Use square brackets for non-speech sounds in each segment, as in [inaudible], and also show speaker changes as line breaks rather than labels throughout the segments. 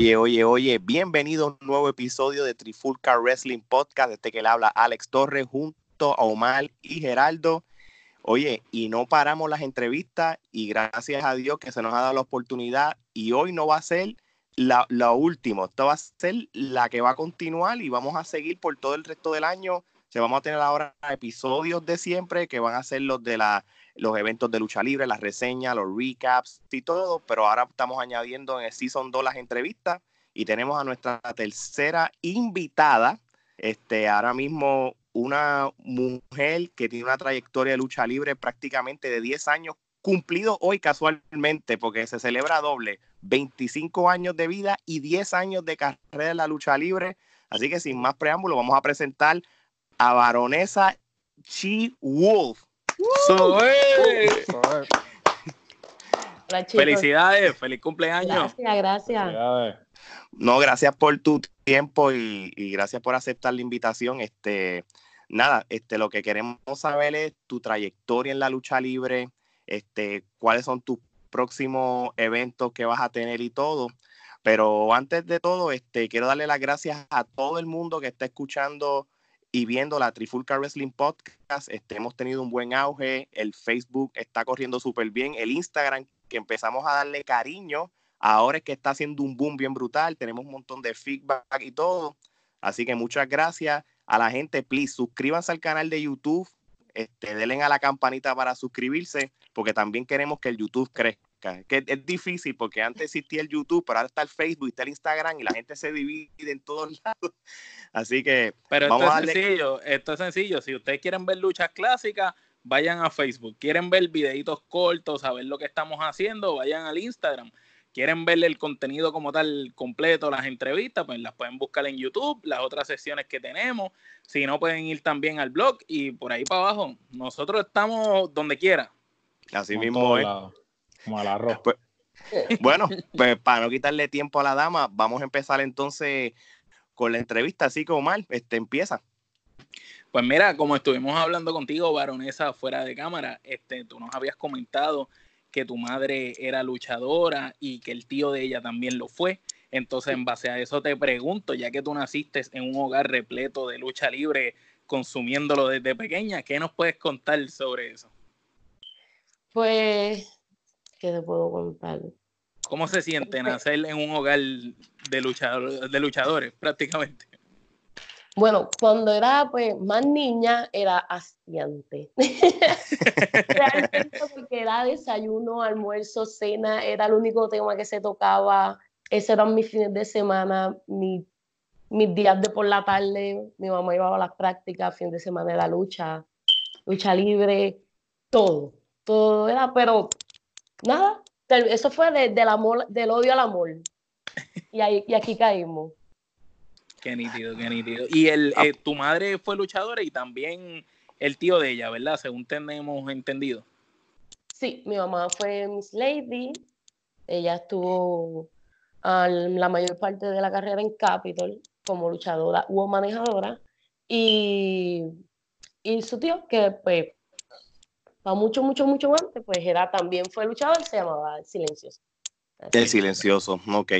Oye, oye, oye, bienvenido a un nuevo episodio de Trifulca Wrestling Podcast, este que le habla Alex Torres junto a Omar y Geraldo. Oye, y no paramos las entrevistas y gracias a Dios que se nos ha dado la oportunidad y hoy no va a ser la, la última, esto va a ser la que va a continuar y vamos a seguir por todo el resto del año. Se vamos a tener ahora episodios de siempre que van a ser los de la los eventos de lucha libre, las reseñas, los recaps y todo, pero ahora estamos añadiendo en el Season 2 las entrevistas y tenemos a nuestra tercera invitada, este, ahora mismo una mujer que tiene una trayectoria de lucha libre prácticamente de 10 años, cumplido hoy casualmente, porque se celebra doble, 25 años de vida y 10 años de carrera en la lucha libre. Así que sin más preámbulo, vamos a presentar a Baronesa Chi Wolf.
Felicidades, feliz cumpleaños.
Gracias, gracias.
No, gracias por tu tiempo y, gracias por aceptar la invitación. Este, nada, este, lo que queremos saber es tu trayectoria en la lucha libre, este, cuáles son tus próximos eventos que vas a tener y todo. Pero antes de todo, este, quiero darle las gracias a todo el mundo que está escuchando y viendo la Trifulca Wrestling Podcast, este, hemos tenido un buen auge, el Facebook está corriendo súper bien, el Instagram que empezamos a darle cariño, ahora es que está haciendo un boom bien brutal, tenemos un montón de feedback y todo, así que muchas gracias a la gente, please suscríbanse al canal de YouTube, este, denle a la campanita para suscribirse, porque también queremos que el YouTube crezca que es difícil porque antes existía el YouTube, pero ahora está el Facebook, está el Instagram y la gente se divide en todos [laughs] lados. Así que
pero vamos esto es a sencillo, esto es sencillo. Si ustedes quieren ver luchas clásicas, vayan a Facebook. Quieren ver videitos cortos, saber lo que estamos haciendo, vayan al Instagram. Quieren ver el contenido como tal completo, las entrevistas, pues las pueden buscar en YouTube, las otras sesiones que tenemos. Si no, pueden ir también al blog y por ahí para abajo. Nosotros estamos donde quiera.
Así mismo es.
Como al arroz.
Pues, bueno, pues para no quitarle tiempo a la dama, vamos a empezar entonces con la entrevista, así como mal, este empieza.
Pues mira, como estuvimos hablando contigo, baronesa, fuera de cámara, este, tú nos habías comentado que tu madre era luchadora y que el tío de ella también lo fue. Entonces, en base a eso te pregunto, ya que tú naciste en un hogar repleto de lucha libre, consumiéndolo desde pequeña, ¿qué nos puedes contar sobre eso?
Pues ¿Qué te puedo contar?
¿Cómo se siente nacer en un hogar de, luchador, de luchadores prácticamente?
Bueno, cuando era pues más niña era hastiante. [laughs] Realmente porque era desayuno, almuerzo, cena, era el único tema que se tocaba. Esos eran mis fines de semana, mis días de por la tarde. Mi mamá iba a las prácticas, fin de semana era lucha, lucha libre, todo. Todo era, pero nada, eso fue del amor, del odio al amor. Y, ahí, y aquí caímos.
Qué nítido, qué nítido. Y el, ah. eh, tu madre fue luchadora y también el tío de ella, ¿verdad? Según tenemos entendido.
Sí, mi mamá fue Miss Lady. Ella estuvo la mayor parte de la carrera en Capitol como luchadora o manejadora. Y, y su tío, que pues para mucho, mucho, mucho antes, pues era también fue luchador, se llamaba El Silencioso.
el Silencioso, ok.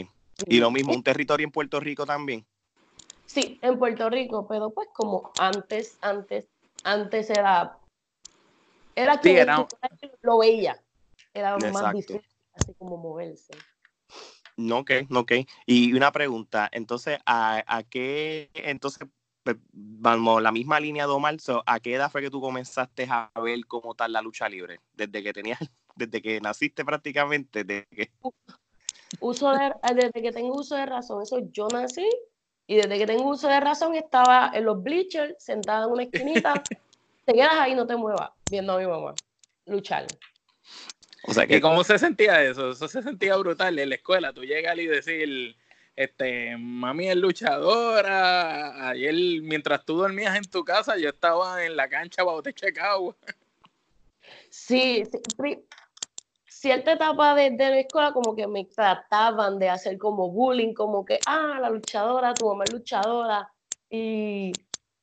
Y lo mismo, un territorio en Puerto Rico también.
Sí, en Puerto Rico, pero pues como antes, antes, antes era, era que lo veía, era más difícil, así como moverse.
No, ok, ok. Y una pregunta, entonces, ¿a, a qué, entonces, vamos, la misma línea de Omar, ¿a qué edad fue que tú comenzaste a ver cómo tal la lucha libre? Desde que tenías, [laughs] desde que naciste prácticamente, desde que...
Uso de, desde que tengo uso de razón, eso yo nací y desde que tengo uso de razón estaba en los bleachers, sentada en una esquinita, [laughs] te quedas ahí, no te muevas, viendo a mi mamá luchar.
O sea, que ¿cómo se sentía eso? Eso se sentía brutal en la escuela, tú llegas y decir este, mami es luchadora. Ayer, mientras tú dormías en tu casa, yo estaba en la cancha bajo te checao.
Sí, sí, cierta etapa de, de, la escuela como que me trataban de hacer como bullying, como que, ah, la luchadora, tu mamá es luchadora. Y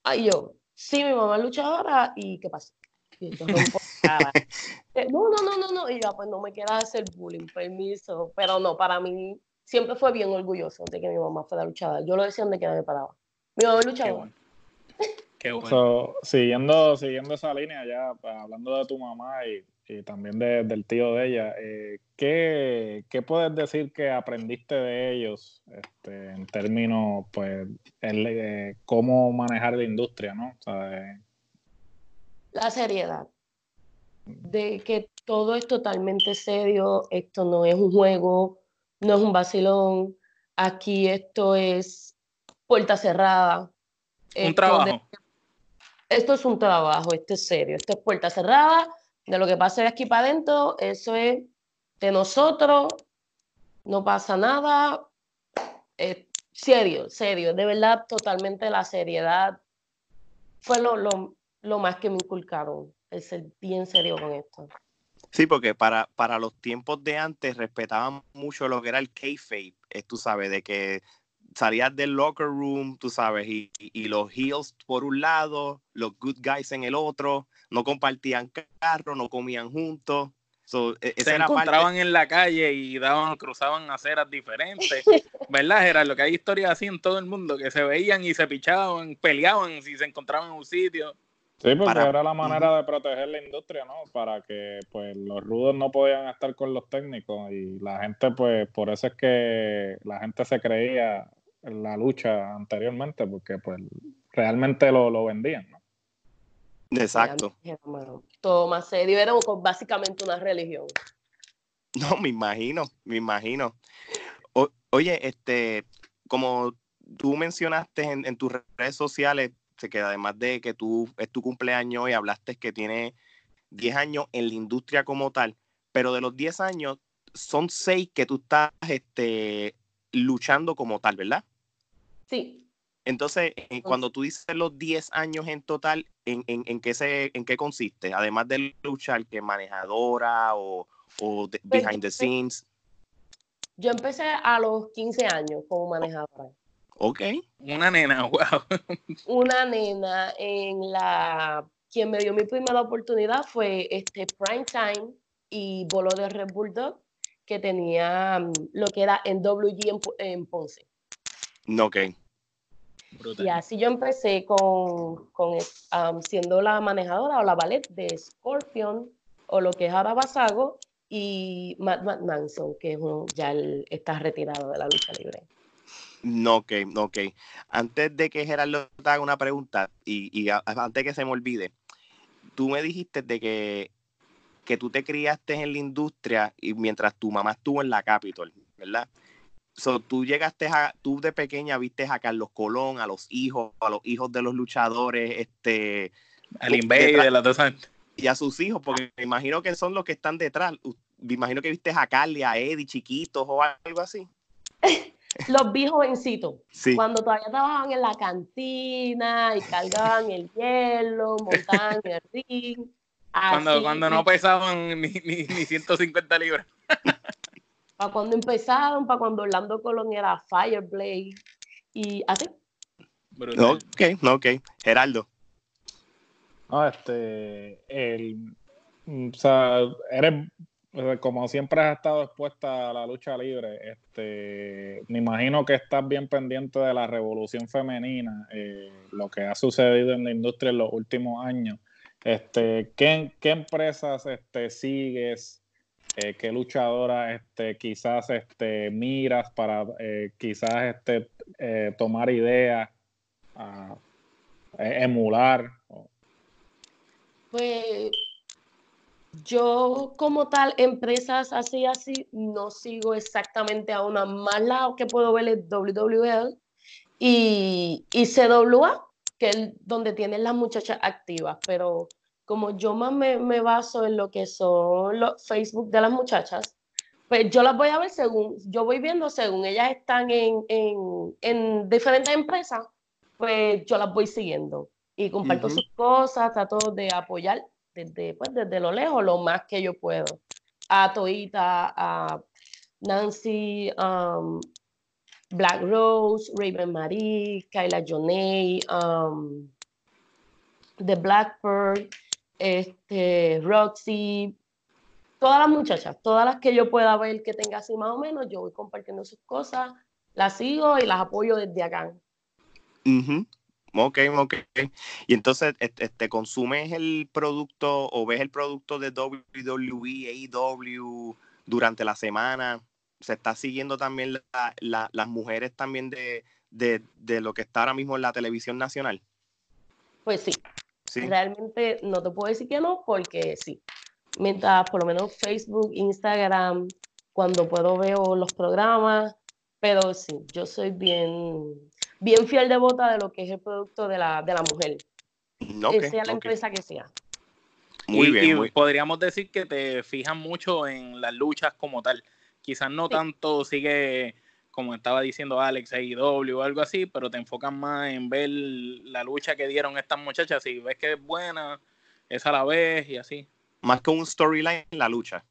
ay, yo, sí, mi mamá es luchadora, ¿y qué pasa? [laughs] no, no, no, no, no, y ya, pues no me quiera hacer bullying, permiso, pero no, para mí siempre fue bien orgulloso de que mi mamá fuera luchadora. Yo lo decía donde que me paraba. Mi mamá es luchadora.
Qué bueno. siguiendo, siguiendo esa línea ya, hablando de tu mamá y, también del tío de ella, eh, ¿qué, ¿qué, puedes decir que aprendiste de ellos este, en términos, pues, el, eh, cómo manejar la industria, ¿no?
la seriedad de que todo es totalmente serio, esto no es un juego, no es un vacilón, aquí esto es puerta cerrada.
Un trabajo.
esto es un trabajo, esto es serio, esto es puerta cerrada, de lo que pasa de aquí para adentro, eso es de nosotros, no pasa nada, serio, serio, de verdad, totalmente la seriedad fue lo, lo, lo más que me inculcaron, el ser bien serio con esto.
Sí, porque para, para los tiempos de antes respetaban mucho lo que era el kayfabe, es, tú sabes, de que salías del locker room, tú sabes, y, los heels por un lado, los good guys en el otro, no compartían carro, no comían juntos.
E, se encontraban en la calle y daban, cruzaban aceras diferentes, [laughs] ¿verdad, Era Lo que hay historias así en todo el mundo, que se veían y se pichaban, peleaban si se encontraban en un sitio.
Sí, porque era la manera de proteger la industria, ¿no? Para que pues los rudos no podían estar con los técnicos y la gente, pues, por eso es que la gente se creía en la lucha anteriormente, porque pues realmente lo, lo vendían, ¿no?
Exacto.
Todo más serio, era básicamente una religión. [laughs]
No, me imagino, me imagino. oye, este, como tú mencionaste en, en tus redes sociales, que además de que tú es tu cumpleaños y hablaste que tiene 10 años en la industria como tal, pero de los 10 años son 6 que tú estás este, luchando como tal, ¿verdad?
Sí.
Entonces, eh, cuando tú dices los 10 años en total, ¿en, en, qué, se, en qué consiste? Además de luchar, que manejadora o, o pues, behind the scenes.
Yo empecé a los 15 años como manejadora.
Ok.
Una nena, [laughs] wow.
Una nena en la... Quien me dio mi primera oportunidad fue este Prime Time y Bolo de Red Bulldog, que tenía mm, lo que era en WG en, Ponce.
Ok.
Y así yo empecé con, con um, siendo la manejadora o la ballet de Scorpion o lo que es ahora Basago y Matt, Manson, que ya está retirado de la lucha libre.
No, ok, ok. Antes de que Gerardo te haga una pregunta y, antes que se me olvide, tú me dijiste de que, que tú te criaste en la industria y mientras tu mamá estuvo en la Capitol, ¿verdad? So, tú llegaste a, tú de pequeña viste a Carlos Colón, a los hijos, a los hijos de los luchadores, este...
Al Invader, de la dos
Y a sus hijos, porque me imagino que son los que están detrás. Me imagino que viste a Carly, a Eddie, chiquitos o algo así. [laughs]
los vi jovencitos, cuando todavía trabajaban en la cantina y cargaban el hielo, montaban el ring.
Cuando, cuando no pesaban ni, ni, 150 libras.
para cuando empezaron, para cuando Orlando Colón era Fireblade y así.
Ok, ok. Geraldo.
No, este, el, o sea, eres como siempre has estado expuesta a la lucha libre, este, me imagino que estás bien pendiente de la revolución femenina, eh, lo que ha sucedido en la industria en los últimos años. Este, ¿qué, empresas este, sigues? Eh, ¿Qué luchadoras este, quizás este, miras para eh, quizás tomar ideas, emular?
Pues yo como tal, empresas así, así, no sigo exactamente a una más lado que puedo ver es WWL y, y CWA, que es donde tienen las muchachas activas, pero como yo más me, me, baso en lo que son los Facebook de las muchachas, pues yo las voy a ver según, yo voy viendo según ellas están en, en, en diferentes empresas, pues yo las voy siguiendo y comparto sus cosas, trato de apoyar desde, pues, desde lo lejos lo más que yo puedo. A Toita, a Nancy, um, Black Rose, Raven Marie, Kyla Jonay, um, The Blackbird, este, Roxy, todas las muchachas, todas las que yo pueda ver que tenga así más o menos, yo voy compartiendo sus cosas, las sigo y las apoyo desde acá.
Ok, ok. Y entonces, este, ¿consumes el producto o ves el producto de WWE, AEW durante la semana? ¿Se está siguiendo también las mujeres también de, de, lo que está ahora mismo en la televisión nacional?
Pues sí. sí. Realmente no te puedo decir que no, porque sí. Mientras por lo menos Facebook, Instagram, cuando puedo veo los programas, pero sí, yo soy bien, bien fiel devota de lo que es el producto de la, de la mujer. sea la empresa que sea.
Muy bien. Y podríamos decir que te fijas mucho en las luchas como tal. Quizás no tanto sigue, como estaba diciendo Alex, AEW o algo así, pero te enfocas más en ver la lucha que dieron estas muchachas. Si ves que es buena, esa la vez y así.
Más que un storyline, la lucha.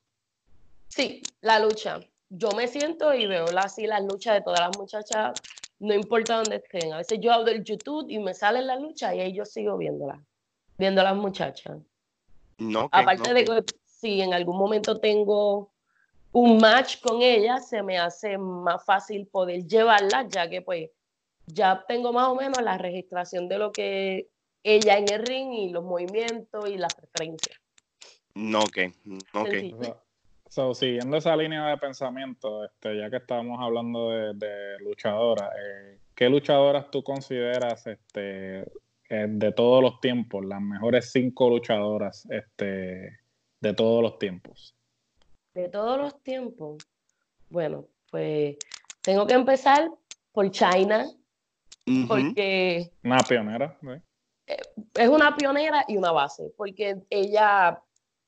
Sí, la lucha yo me siento y veo así las luchas de todas las muchachas, no importa dónde estén. A veces yo abro el YouTube y me sale la lucha y ahí yo sigo viéndola, viendo a las muchachas. No, Aparte de que si en algún momento tengo un match con ella, se me hace más fácil poder llevarla, ya que pues ya tengo más o menos la registración de lo que ella en el ring y los movimientos y las preferencias.
No, ok, ok.
So, siguiendo esa línea de pensamiento, este, ya que estábamos hablando de, luchadoras, eh, ¿qué luchadoras tú consideras este, eh, de todos los tiempos, las mejores cinco luchadoras este, de todos los tiempos?
De todos los tiempos. Bueno, pues tengo que empezar por China, porque...
Una pionera.
Eh, es una pionera y una base, porque ella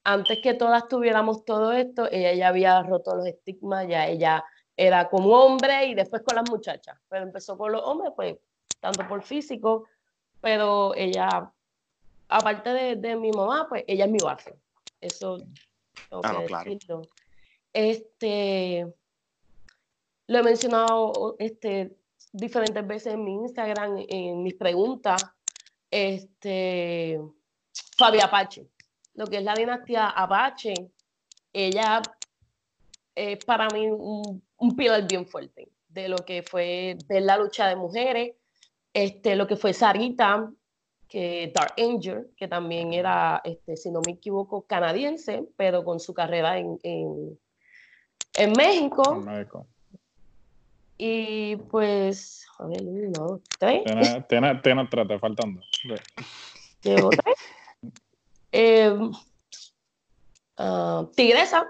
antes que todas tuviéramos todo esto, ella ya había roto los estigmas, ya ella era como hombre y después con las muchachas. Pero empezó con los hombres, pues, tanto por físico, pero ella, aparte de, mi mamá, pues ella es mi base. Eso
ah, claro.
Este, lo he mencionado este, diferentes veces en mi Instagram, en mis preguntas. Este, Fabi Apache lo que es la dinastía Apache, ella es para mí un, un pilar bien fuerte de lo que fue ver la lucha de mujeres, este, lo que fue Sarita, que Dark Angel, que también era, este, si no me equivoco, canadiense, pero con su carrera en, en, en México. México. Y pues, a ver, uno, tres.
Tiene, tiene, tiene tres, te faltando.
Llevo tres. Eh, tigresa.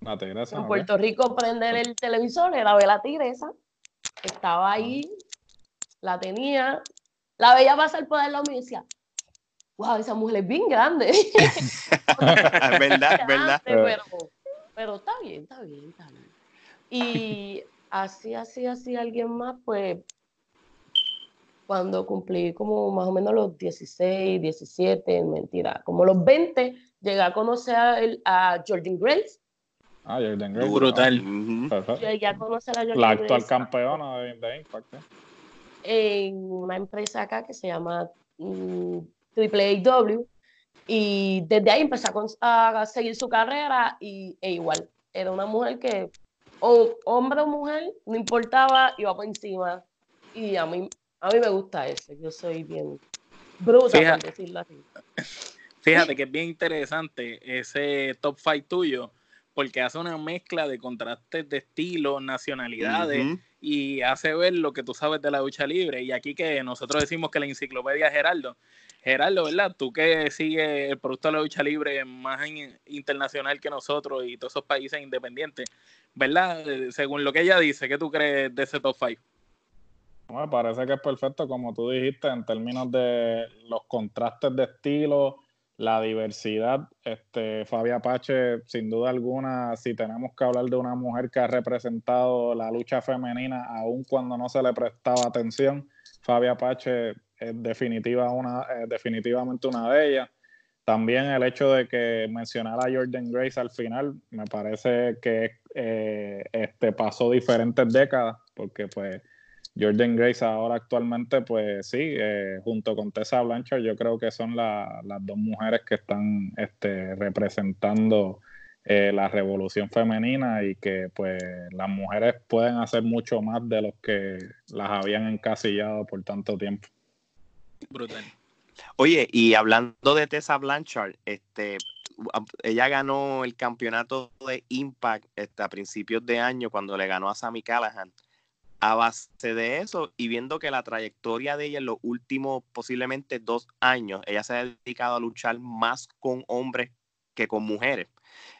La tigresa.
En Puerto Rico prender el televisor era ver la tigresa. Estaba ahí, la tenía, la veía pasar por el lado y decía, wow, esa mujer es bien grande. [laughs]
verdad, verdad.
Pero, pero está bien, está bien, está bien. Y así, así, así, alguien más, pues cuando cumplí como más o menos los 16, 17, mentira, como los 20, llegué a conocer a, Jordan Grace.
Ah, Jordan Grace.
Brutal.
Llegué a conocer a Jordan
La actual campeona de, de Impact. ¿eh?
En una empresa acá que se llama mm, Triple AW. Y desde ahí empecé a, seguir su carrera y, e igual. Era una mujer que, o hombre o mujer, no importaba, iba por encima. Y a mí a mí me gusta ese, yo soy bien bruta, por decirlo así.
Fíjate que es bien interesante ese top 5 tuyo, porque hace una mezcla de contrastes de estilos, nacionalidades, y hace ver lo que tú sabes de la ducha libre. Y aquí que nosotros decimos que la enciclopedia Geraldo, Gerardo, ¿verdad? Tú que sigues el producto de la lucha libre más internacional que nosotros y todos esos países independientes, ¿verdad? Eh, según lo que ella dice, ¿qué tú crees de ese top 5?
Bueno, parece que es perfecto, como tú dijiste, en términos de los contrastes de estilo, la diversidad. Este, Fabia Pache, sin duda alguna, si tenemos que hablar de una mujer que ha representado la lucha femenina, aun cuando no se le prestaba atención, Fabia Pache es definitiva una, definitivamente una de ellas. También el hecho de que mencionara a Jordan Grace al final, me parece que eh, este, pasó diferentes décadas, porque pues Jordan Grace ahora actualmente, pues sí, eh, junto con Tessa Blanchard, yo creo que son las dos mujeres que están este, representando eh, la revolución femenina y que pues las mujeres pueden hacer mucho más de los que las habían encasillado por tanto tiempo.
Brutal.
Oye, y hablando de Tessa Blanchard, este, ella ganó el campeonato de Impact este, a principios de año cuando le ganó a Sammy Callahan. A base de eso y viendo que la trayectoria de ella en los últimos posiblemente dos años, ella se ha dedicado a luchar más con hombres que con mujeres.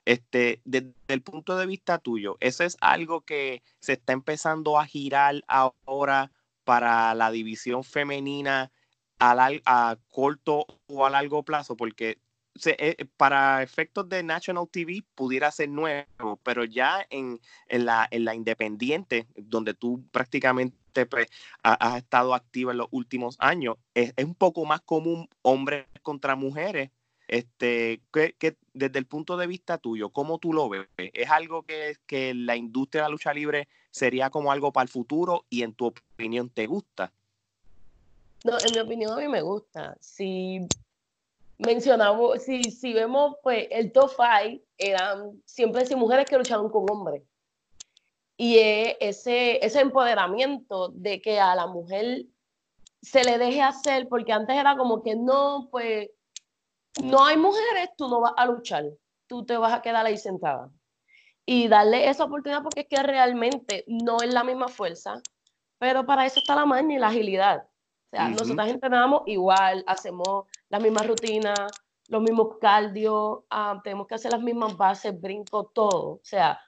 Este, desde el punto de vista tuyo, ¿eso es algo que se está empezando a girar ahora para la división femenina a, a corto o a largo plazo? Porque eh, para efectos de National TV pudiera ser nuevo, pero ya en, la, en la independiente, donde tú prácticamente pues, has estado activa en los últimos años, es, un poco más común hombres contra mujeres. Este, que, desde el punto de vista tuyo, ¿cómo tú lo ves? ¿Es algo que, que la industria de la lucha libre sería como algo para el futuro y en tu opinión te gusta?
No, en mi opinión a mí me gusta. Si mencionamos, si, si vemos, pues el top five eran siempre mujeres que lucharon con hombres. Y ese, ese empoderamiento de que a la mujer se le deje hacer, porque antes era como que no, pues no hay mujeres, tú no vas a luchar, tú te vas a quedar ahí sentada. Y darle esa oportunidad porque es que realmente no es la misma fuerza, pero para eso está la maña y la agilidad. O sea, nosotras entrenamos igual, hacemos la misma rutina, los mismos cardio, ah, tenemos que hacer las mismas bases, brinco, todo. O sea,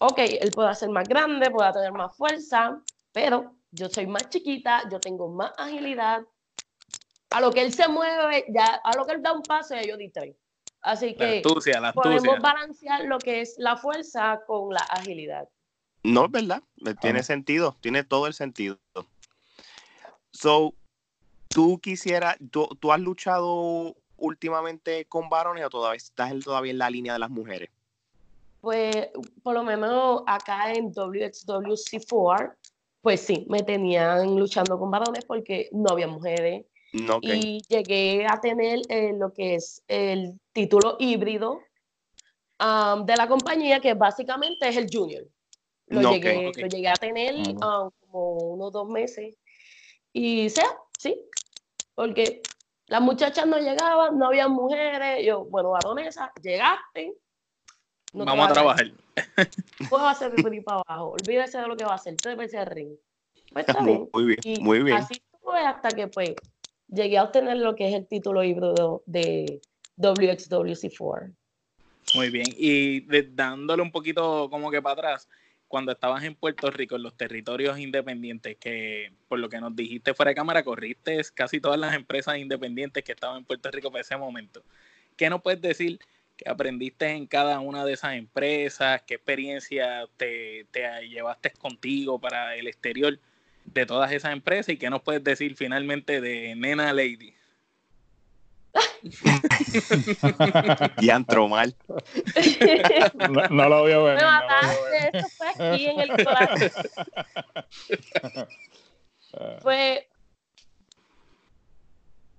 ok, él puede ser más grande, puede tener más fuerza, pero yo soy más chiquita, yo tengo más agilidad. A lo que él se mueve, ya, a lo que él da un paso, ya yo di tres. Así que podemos balancear lo que es la fuerza con la agilidad.
No, es verdad, tiene sentido, tiene todo el sentido. So, tú quisieras, tú, tú, has luchado últimamente con varones o todavía estás todavía en la línea de las mujeres?
Pues por lo menos acá en WXWC4, pues sí, me tenían luchando con varones porque no había mujeres. Y llegué a tener eh, lo que es el título híbrido um, de la compañía, que básicamente es el junior. Lo, llegué, lo llegué a tener um, como unos dos meses y sea, sí, porque las muchachas no llegaban, no había mujeres, yo, bueno, varonesa, llegaste.
Vamos a, trabajar.
Puedo hacer mi para abajo, olvídese de lo que va a hacer, tres veces al ring.
Pues está bien. Muy bien, muy bien.
Así fue hasta que pues llegué a obtener lo que es el título híbrido de WXWC4.
Muy bien, y dándole un poquito como que para atrás, cuando estabas en Puerto Rico, en los territorios independientes, que por lo que nos dijiste fuera de cámara, corriste casi todas las empresas independientes que estaban en Puerto Rico para ese momento. ¿Qué nos puedes decir que aprendiste en cada una de esas empresas? ¿Qué experiencia te, te llevaste contigo para el exterior de todas esas empresas? ¿Y qué nos puedes decir finalmente de Nena Lady? [laughs]
y antro mal.
No, lo vio venir.
Me Eso fue aquí en el clase. [laughs] fue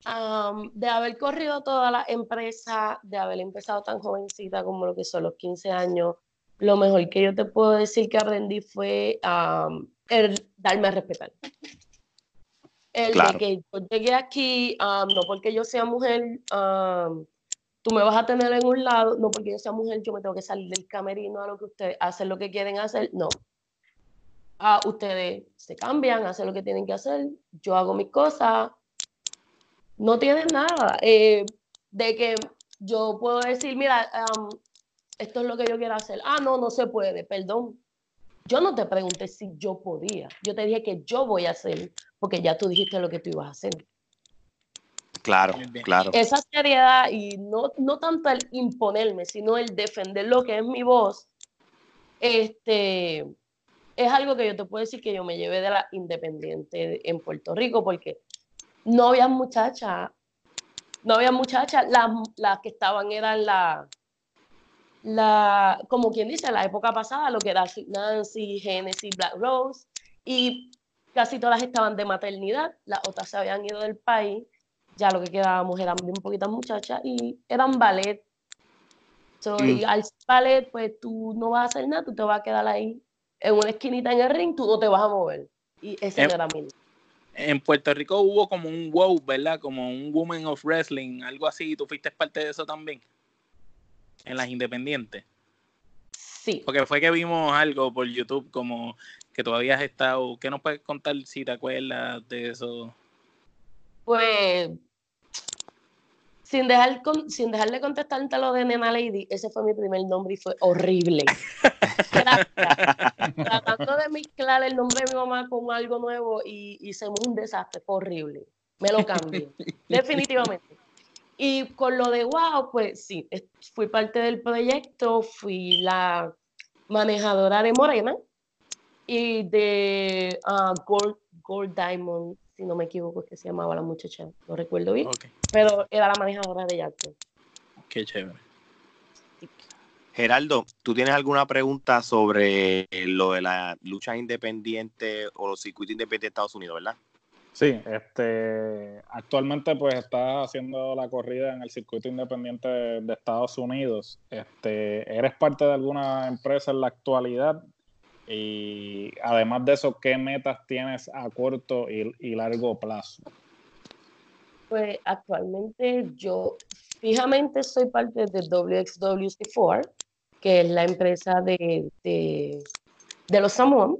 um, de haber corrido toda la empresa, de haber empezado tan jovencita como lo que son los 15 años, lo mejor que yo te puedo decir que aprendí fue um, el darme a respetar. El de que yo llegué aquí, no porque yo sea mujer, tú me vas a tener en un lado, no porque yo sea mujer, yo me tengo que salir del camerino a lo que ustedes hacen lo que quieren hacer, no. Ah, ustedes se cambian, hacen lo que tienen que hacer, yo hago mis cosas, no tienen nada. Eh, de que yo puedo decir, mira, esto es lo que yo quiero hacer. Ah, no, no se puede, perdón. Yo no te pregunté si yo podía, yo te dije que yo voy a hacer porque ya tú dijiste lo que tú ibas a hacer.
Claro, claro.
Esa seriedad y no, no tanto el imponerme, sino el defender lo que es mi voz, este, es algo que yo te puedo decir que yo me llevé de la independiente en Puerto Rico, porque no había muchachas, no había muchachas, las, las que estaban eran la, la, como quien dice, la época pasada, lo que era Nancy, Genesis, Black Rose, y casi todas estaban de maternidad, las otras se habían ido del país, ya lo que quedábamos eran bien poquitas muchachas y eran ballet. So, y al ballet, pues tú no vas a hacer nada, tú te vas a quedar ahí en una esquinita en el ring, tú no te vas a mover. Y ese
Em,
era mi.
En Puerto Rico hubo como un WOW, ¿verdad? Como un Women of Wrestling, algo así. ¿Tú fuiste parte de eso también? En las independientes.
Sí.
Porque fue que vimos algo por YouTube como que todavía has estado. ¿Qué nos puedes contar si te acuerdas de eso?
Pues, sin, dejar con- sin dejar de contestarte lo de Nena Lady, ese fue mi primer nombre y fue horrible. [laughs] Tratando de mezclar el nombre de mi mamá con algo nuevo y hicimos un desastre, fue horrible. Me lo cambié, [laughs] definitivamente. Y con lo de Wow, pues sí, fui parte del proyecto, fui la manejadora de Morena y de ah, Gold, Gold Diamond, si no me equivoco, es que se llamaba la muchacha, no recuerdo bien, pero era la manejadora de Jackson.
qué chévere.
Geraldo, ¿tú tienes alguna pregunta sobre lo de la lucha independiente o los circuitos independientes de Estados Unidos, verdad?
Sí, este, actualmente pues estás haciendo la corrida en el circuito independiente de, Estados Unidos. Este, ¿eres parte de alguna empresa en la actualidad? Y además de eso, ¿qué metas tienes a corto y, y largo plazo?
Pues actualmente yo fijamente soy parte de WXWC4, que es la empresa de, de, de los Samoan.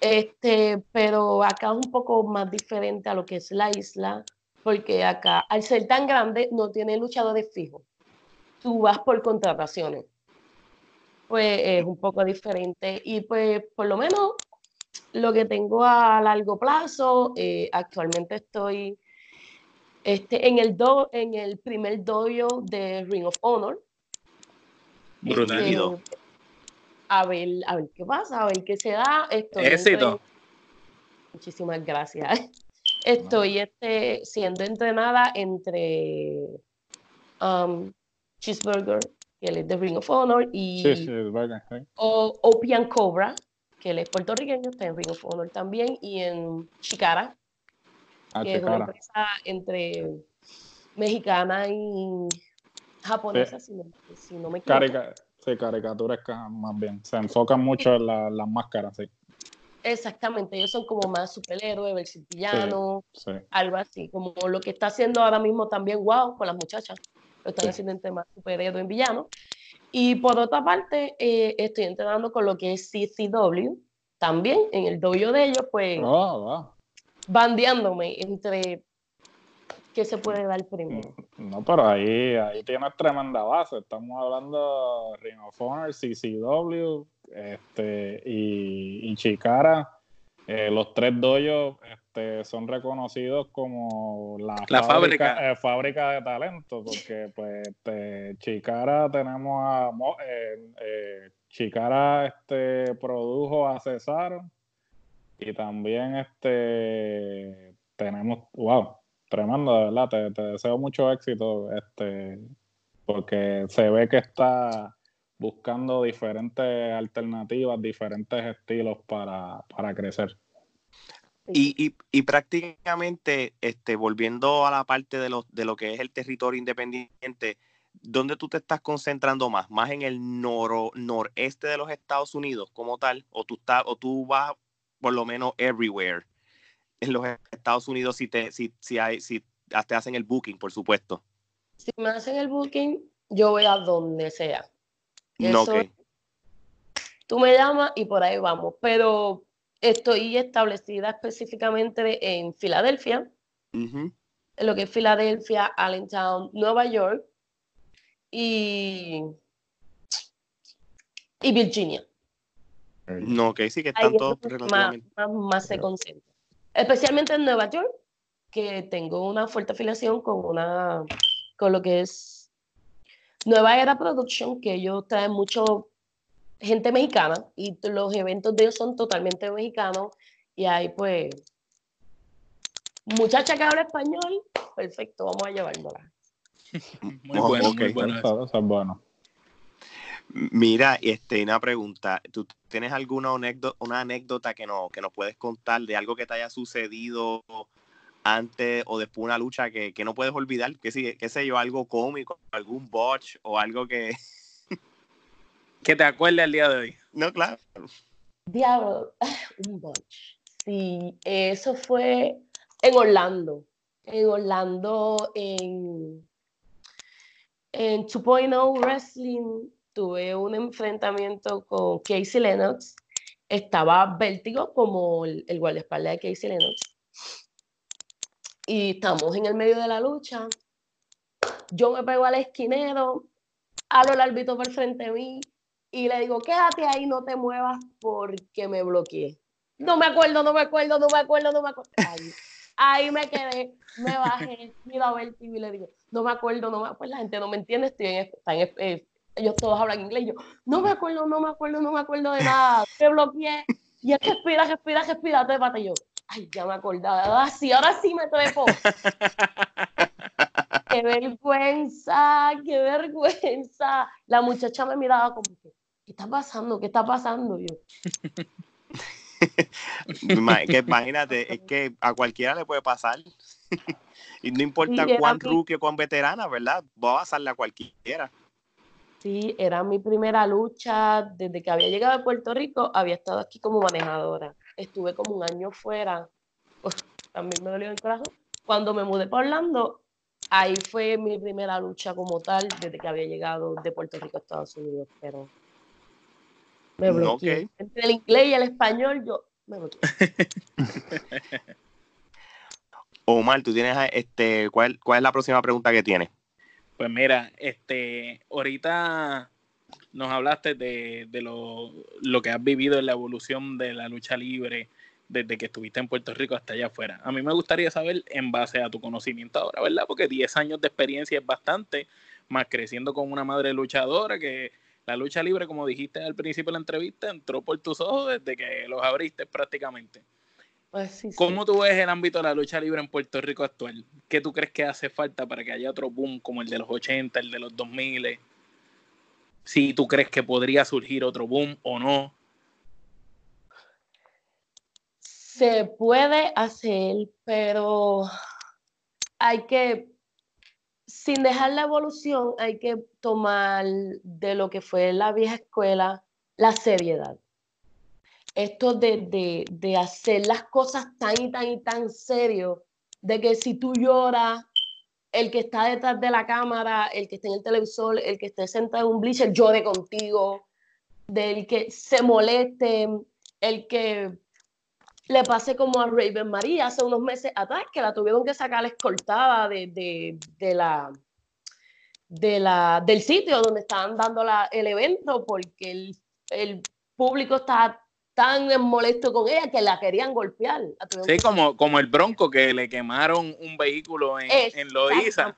Este, pero acá es un poco más diferente a lo que es la isla, porque acá, al ser tan grande, no tiene luchadores fijos. Tú vas por contrataciones. Pues es un poco diferente. Y pues, por lo menos, lo que tengo a largo plazo, eh, actualmente estoy este, en, el do, en el primer dojo de Ring of Honor.
Brutal.
Este,
Nítido.
A ver, a ver qué pasa, a ver qué se da. Estoy
Éxito.
Muchísimas gracias. [laughs] Estoy este, siendo entrenada entre um, Cheeseburger, que él es de Ring of Honor, y
Sí, sí,
o Opian Cobra, que él es puertorriqueño, está en Ring of Honor también, y en Chicara,
Ah,
que es una empresa entre mexicana y japonesa, si, no, si no me equivoco.
Carica- sí, caricaturesca más bien. Se enfocan mucho en la- las máscaras, sí.
Exactamente, ellos son como más superhéroes, versus villano,
sí.
algo así, como lo que está haciendo ahora mismo también Wow con las muchachas, lo están
Sí.
haciendo entre más superhéroes en villano. Y por otra parte, eh, estoy entrenando con lo que es CCW, también en el dojo de ellos, pues
Oh, wow.
bandeándome entre qué se puede dar primero.
No, pero ahí, ahí tienes tremenda base. Estamos hablando de Ring of Honor, CCW este, y, y Chicara. Eh, los tres doyos este, son reconocidos como la,
La fábrica.
fábrica, eh, fábrica de talento, porque pues este, Chicara tenemos a eh, eh, Chicara este, produjo a Cesaro y también este tenemos, wow, tremendo, de verdad, te, te deseo mucho éxito, este, porque se ve que está buscando diferentes alternativas, diferentes estilos para, para crecer.
Y, y, y prácticamente, este, volviendo a la parte de lo, de lo que es el territorio independiente, ¿dónde tú te estás concentrando más? ¿Más en el noro, noreste de los Estados Unidos como tal? ¿O tú, estás, o tú vas por lo menos everywhere en los Estados Unidos si te, si, si hay, si te hacen el booking, por supuesto?
Si me hacen el booking, yo voy a donde sea.
No,
Eso-
ok.
Tú me llamas y por ahí vamos, pero estoy establecida específicamente en Filadelfia, en lo que es Filadelfia, Allentown, Nueva York y, y Virginia.
No, ok, sí que
Ahí
están
es
todos
más,
relativamente.
más, más se concentra. Especialmente en Nueva York, que tengo una fuerte afiliación con una con lo que es Nueva Era Production, que ellos traen mucho gente mexicana y los eventos de ellos son totalmente mexicanos y hay pues muchacha que habla español, perfecto, vamos a llevárnosla. [laughs]
Muy bueno, muy bueno.
Eso, eso es bueno.
Mira, este, una pregunta. ¿Tú tienes alguna anécdota, una anécdota que, no, que nos puedes contar de algo que te haya sucedido antes o después de una lucha que, no puedes olvidar, que sí, qué sé yo, algo cómico, algún botch o algo que... [laughs]
que te acuerde al día de hoy.
No, claro.
Diablo, [sighs] un botch. Sí, eso fue en Orlando. En Orlando, en, en 2.0 Wrestling, tuve un enfrentamiento con Casey Lennox. Estaba vértigo como el, el guardaespaldas de Casey Lennox y estamos en el medio de la lucha. Yo me pego al esquinero, hablo el árbitro por frente de mí y le digo, quédate ahí, no te muevas porque me bloqueé. No me acuerdo, no me acuerdo, no me acuerdo, no me acuerdo. Ahí, me quedé, me bajé, miro a ver y le digo, no me acuerdo, no me acuerdo, la gente no me entiende, estoy en, eh, ellos todos hablan inglés, yo, no me acuerdo, no me acuerdo, no me acuerdo de nada, [laughs] me bloqueé, y es que respira, respira, respira, trépate yo, Ay, ya me acordaba. Ah, sí, ahora sí me trepo. [laughs] qué vergüenza, qué vergüenza. La muchacha me miraba como que, ¿qué está pasando? ¿Qué está pasando? Yo. [laughs]
que imagínate, es que a cualquiera le puede pasar. y no importa cuán rookie o cuán veterana, ¿verdad? Va a pasarle a cualquiera.
Sí, era mi primera lucha. Desde que había llegado a Puerto Rico, había estado aquí como manejadora estuve como un año fuera, pues, también me dolió el corazón. Cuando me mudé para Orlando, ahí fue mi primera lucha como tal, desde que había llegado de Puerto Rico a Estados Unidos, pero me bloqueé. Entre el inglés y el español, yo me bloqueé. [laughs]
Omar, tú tienes este, ¿cuál, ¿cuál es la próxima pregunta que tienes?
Pues mira, este, ahorita nos hablaste de, lo, que has vivido en la evolución de la lucha libre desde que estuviste en Puerto Rico hasta allá afuera. A mí me gustaría saber en base a tu conocimiento ahora, ¿verdad? Porque 10 años de experiencia es bastante, más creciendo con una madre luchadora que la lucha libre, como dijiste al principio de la entrevista, entró por tus ojos desde que los abriste prácticamente. Pues ¿Cómo tú ves el ámbito de la lucha libre en Puerto Rico actual? ¿Qué tú crees que hace falta para que haya otro boom como el de los 80, el de los 2000? si tú crees que podría surgir otro boom o no.
Se puede hacer, pero hay que, sin dejar la evolución, hay que tomar de lo que fue la vieja escuela la seriedad. Esto de, de hacer las cosas tan y tan y tan serio, de que si tú lloras el que está detrás de la cámara, el que está en el televisor, el que esté sentado en un bleacher llore contigo, del que se moleste, el que le pase como a Raven María hace unos meses atrás, que la tuvieron que sacar escoltada de, de, la, de la, del sitio donde estaban dando el evento porque el, el público está tan molesto con ella que la querían golpear.
Sí, como, como el Bronco que le quemaron un vehículo en, en Loíza.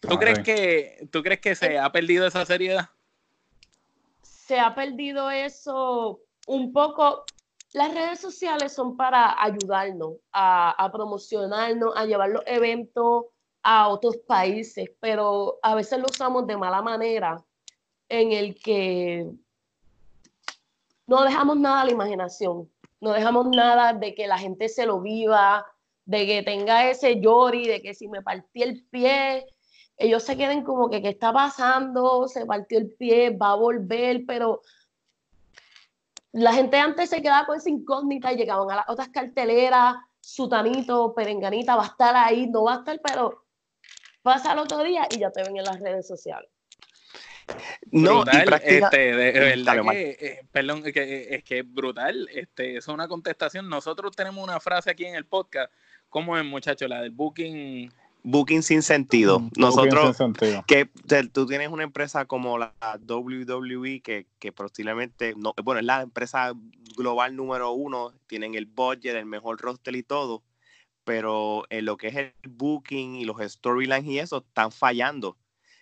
¿Tú crees, que, ¿Tú crees que se ha perdido esa seriedad?
Se ha perdido eso un poco. Las redes sociales son para ayudarnos a, a promocionarnos, a llevar los eventos a otros países, pero a veces lo usamos de mala manera en el que no dejamos nada a la imaginación, no dejamos nada de que la gente se lo viva, de que tenga ese llori, de que si me partí el pie, ellos se queden como que qué está pasando, se partió el pie, va a volver, pero la gente antes se quedaba con esa incógnita y llegaban a las otras carteleras, sutanito, perenganita, va a estar ahí, no va a estar, pero pasa el otro día y ya te ven en las redes sociales.
No, este, de, verdad que, eh, perdón, que, es que es brutal, este, es una contestación. Nosotros tenemos una frase aquí en el podcast, como es muchacho, la del booking
booking sin sentido. Mm, Nosotros, que tú tienes una empresa como la WWE, que, que posiblemente, no, bueno, es la empresa global número uno, tienen el budget, el mejor roster y todo, pero en lo que es el booking y los storylines y eso, están fallando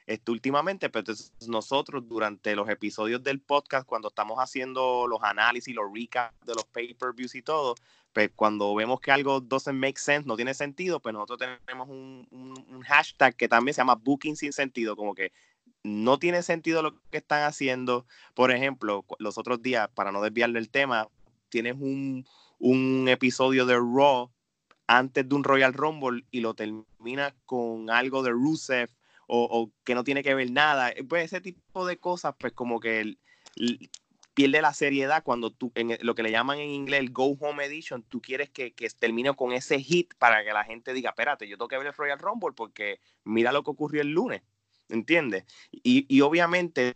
este, últimamente, pero nosotros durante los episodios del podcast, cuando estamos haciendo los análisis, los recaps de los pay-per-views y todo, pues cuando vemos que algo doesn't make sense, no tiene sentido, pues nosotros tenemos un, un, hashtag que también se llama Booking sin sentido, como que no tiene sentido lo que están haciendo. Por ejemplo, los otros días, para no desviarle el tema, tienes un, un episodio de Raw antes de un Royal Rumble y lo termina con algo de Rusev o, que no tiene que ver nada. Pues ese tipo de cosas, pues como que pierde la seriedad cuando tú, en lo que le llaman en inglés el Go Home Edition, tú quieres que, que, termine con ese hit para que la gente diga, espérate, yo tengo que ver el Royal Rumble porque mira lo que ocurrió el lunes, ¿entiendes? Y, y obviamente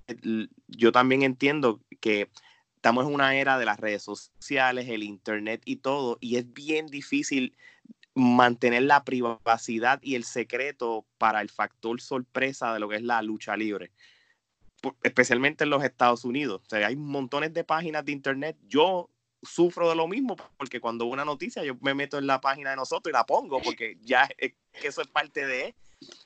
yo también entiendo que estamos en una era de las redes sociales, el internet y todo, y es bien difícil mantener la privacidad y el secreto para el factor sorpresa de lo que es la lucha libre, especialmente en los Estados Unidos. O sea, hay montones de páginas de internet. Yo sufro de lo mismo porque cuando una noticia yo me meto en la página de nosotros y la pongo porque ya eso es parte de...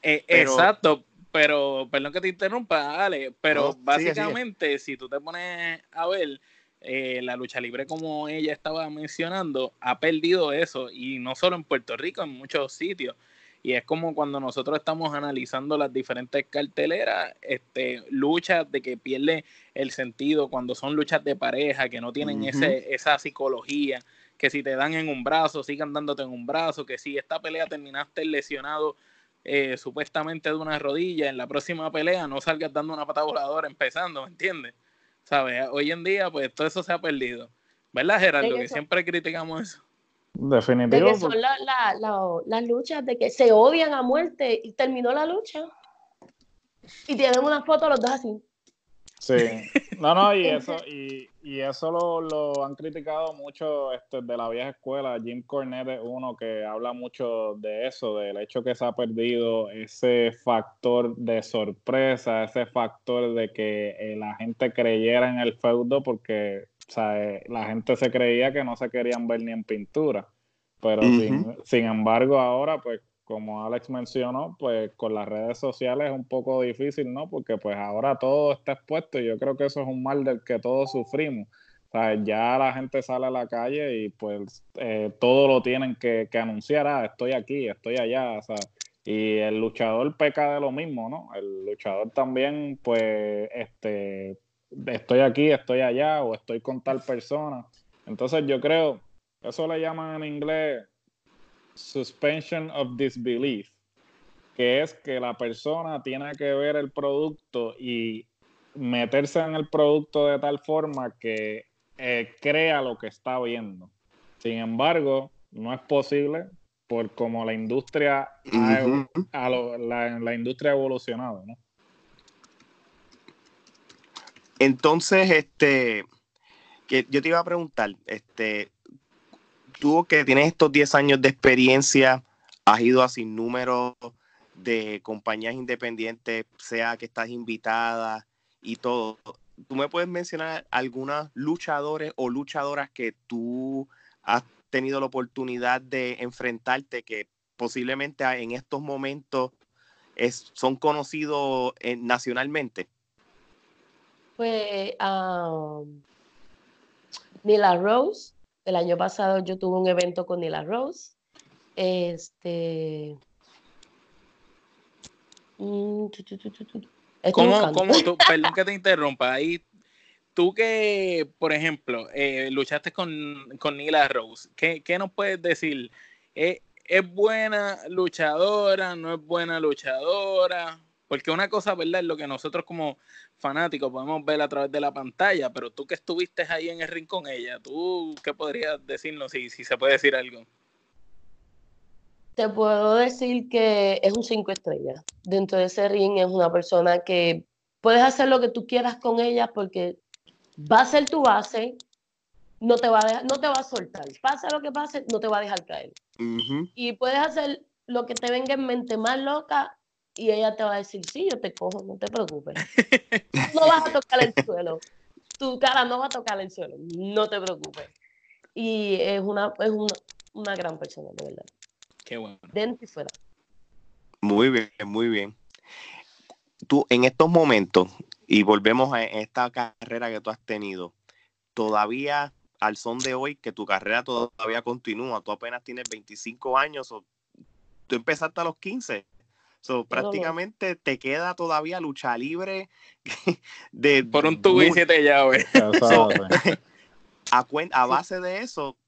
Eh, exacto, pero perdón que te interrumpa, Ale, pero básicamente si tú te pones a ver eh, la lucha libre, como ella estaba mencionando, ha perdido eso, y no solo en Puerto Rico, en muchos sitios. Y es como cuando nosotros estamos analizando las diferentes carteleras, este, luchas de que pierde el sentido cuando son luchas de pareja, que no tienen ese, esa psicología, que si te dan en un brazo, sigan dándote en un brazo, que si esta pelea terminaste lesionado eh, supuestamente de una rodilla, en la próxima pelea no salgas dando una pata voladora empezando, ¿me entiendes? ¿Sabes? Hoy en día, pues todo eso se ha perdido. ¿Verdad, Gerardo? Que siempre criticamos eso.
Definitivo.
son las luchas de que se odian a muerte y terminó la lucha. Y tienen una foto los dos así.
Sí, no, no, y [laughs] eso, y, y eso lo, lo, han criticado mucho este, de la vieja escuela. Jim Cornette es uno que habla mucho de eso, del hecho que se ha perdido ese factor de sorpresa, ese factor de que eh, la gente creyera en el feudo porque o sea, eh, la gente se creía que no se querían ver ni en pintura. Pero sin, sin embargo, ahora, pues como Alex mencionó, pues con las redes sociales es un poco difícil, ¿no? Porque pues ahora todo está expuesto y yo creo que eso es un mal del que todos sufrimos. O sea, ya la gente sale a la calle y pues eh, todo lo tienen que, anunciar, ah, estoy aquí, estoy allá, o sea, y el luchador peca de lo mismo, ¿no? El luchador también, pues, este, estoy aquí, estoy allá o estoy con tal persona. Entonces yo creo, eso le llaman en inglés suspension of disbelief, que es que la persona tiene que ver el producto y meterse en el producto de tal forma que eh, crea lo que está viendo. Sin embargo, no es posible por como la industria ha, la, industria ha evolucionado,
Entonces, este, que yo te iba a preguntar, este, tú que tienes estos 10 años de experiencia, has ido a sin número de compañías independientes, sea que estás invitada y todo. ¿Tú me puedes mencionar algunas luchadores o luchadoras que tú has tenido la oportunidad de enfrentarte que posiblemente en estos momentos son conocidos eh, nacionalmente?
Pues Nila Rose, el año pasado yo tuve un evento con Nila Rose. Este.
Mm, ¿Cómo, cómo tú, [laughs] perdón que te interrumpa, ahí tú que, por ejemplo, eh, luchaste con, con Nila Rose, ¿qué, ¿qué, nos puedes decir? ¿Es, ¿Es buena luchadora? ¿No es buena luchadora? Porque una cosa, ¿verdad? Es lo que nosotros como fanáticos podemos ver a través de la pantalla, pero tú que estuviste ahí en el ring con ella, ¿tú qué podrías decirnos si, si se puede decir algo?
Te puedo decir que es un cinco estrellas. Dentro de ese ring es una persona que puedes hacer lo que tú quieras con ella porque va a ser tu base, no te va a, no te va a soltar. Pase lo que pase, no te va a dejar caer. Y puedes hacer lo que te venga en mente más loca y ella te va a decir, sí, yo te cojo, no te preocupes. [laughs] No vas a tocar el suelo. Tu cara no va a tocar el suelo, no te preocupes. Y es una, es una, gran persona, de verdad.
Qué bueno.
Dentro y fuera.
Muy bien, muy bien. Tú, en estos momentos, y volvemos a esta carrera que tú has tenido, todavía al son de hoy, que tu carrera todavía continúa, tú apenas tienes 25 años, o tú empezaste a los 15. So, prácticamente te queda todavía lucha libre [laughs] de
por un tubo y siete llaves. [laughs] [laughs]
a, a base de eso,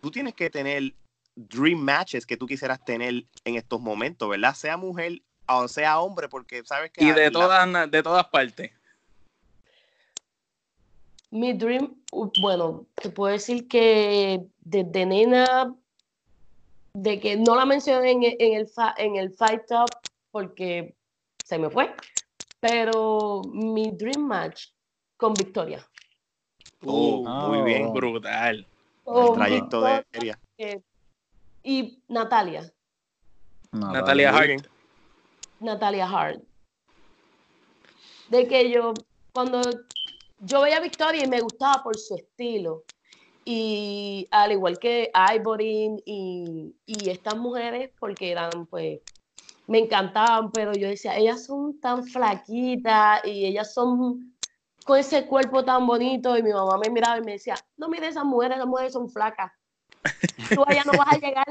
tú tienes que tener dream matches que tú quisieras tener en estos momentos, ¿verdad? Sea mujer o sea hombre, porque sabes que...
Y de, todas, de todas partes.
Mi dream, bueno, te puedo decir que desde nena, de que no la mencioné en, el, en el Fight Up porque se me fue, pero mi dream match con Victoria.
Uh, muy bien,
brutal.
trayectoria.
Eh, y Natalia.
Natalia Hart.
Natalia Hart. De que yo, cuando yo veía a Victoria y me gustaba por su estilo. Y al igual que Ivory y, y estas mujeres, porque eran, pues, me encantaban, pero yo decía, ellas son tan flaquitas y ellas son con ese cuerpo tan bonito. Y mi mamá me miraba y me decía, no mires esas mujeres, esas mujeres son flacas. Tú allá no vas a llegar,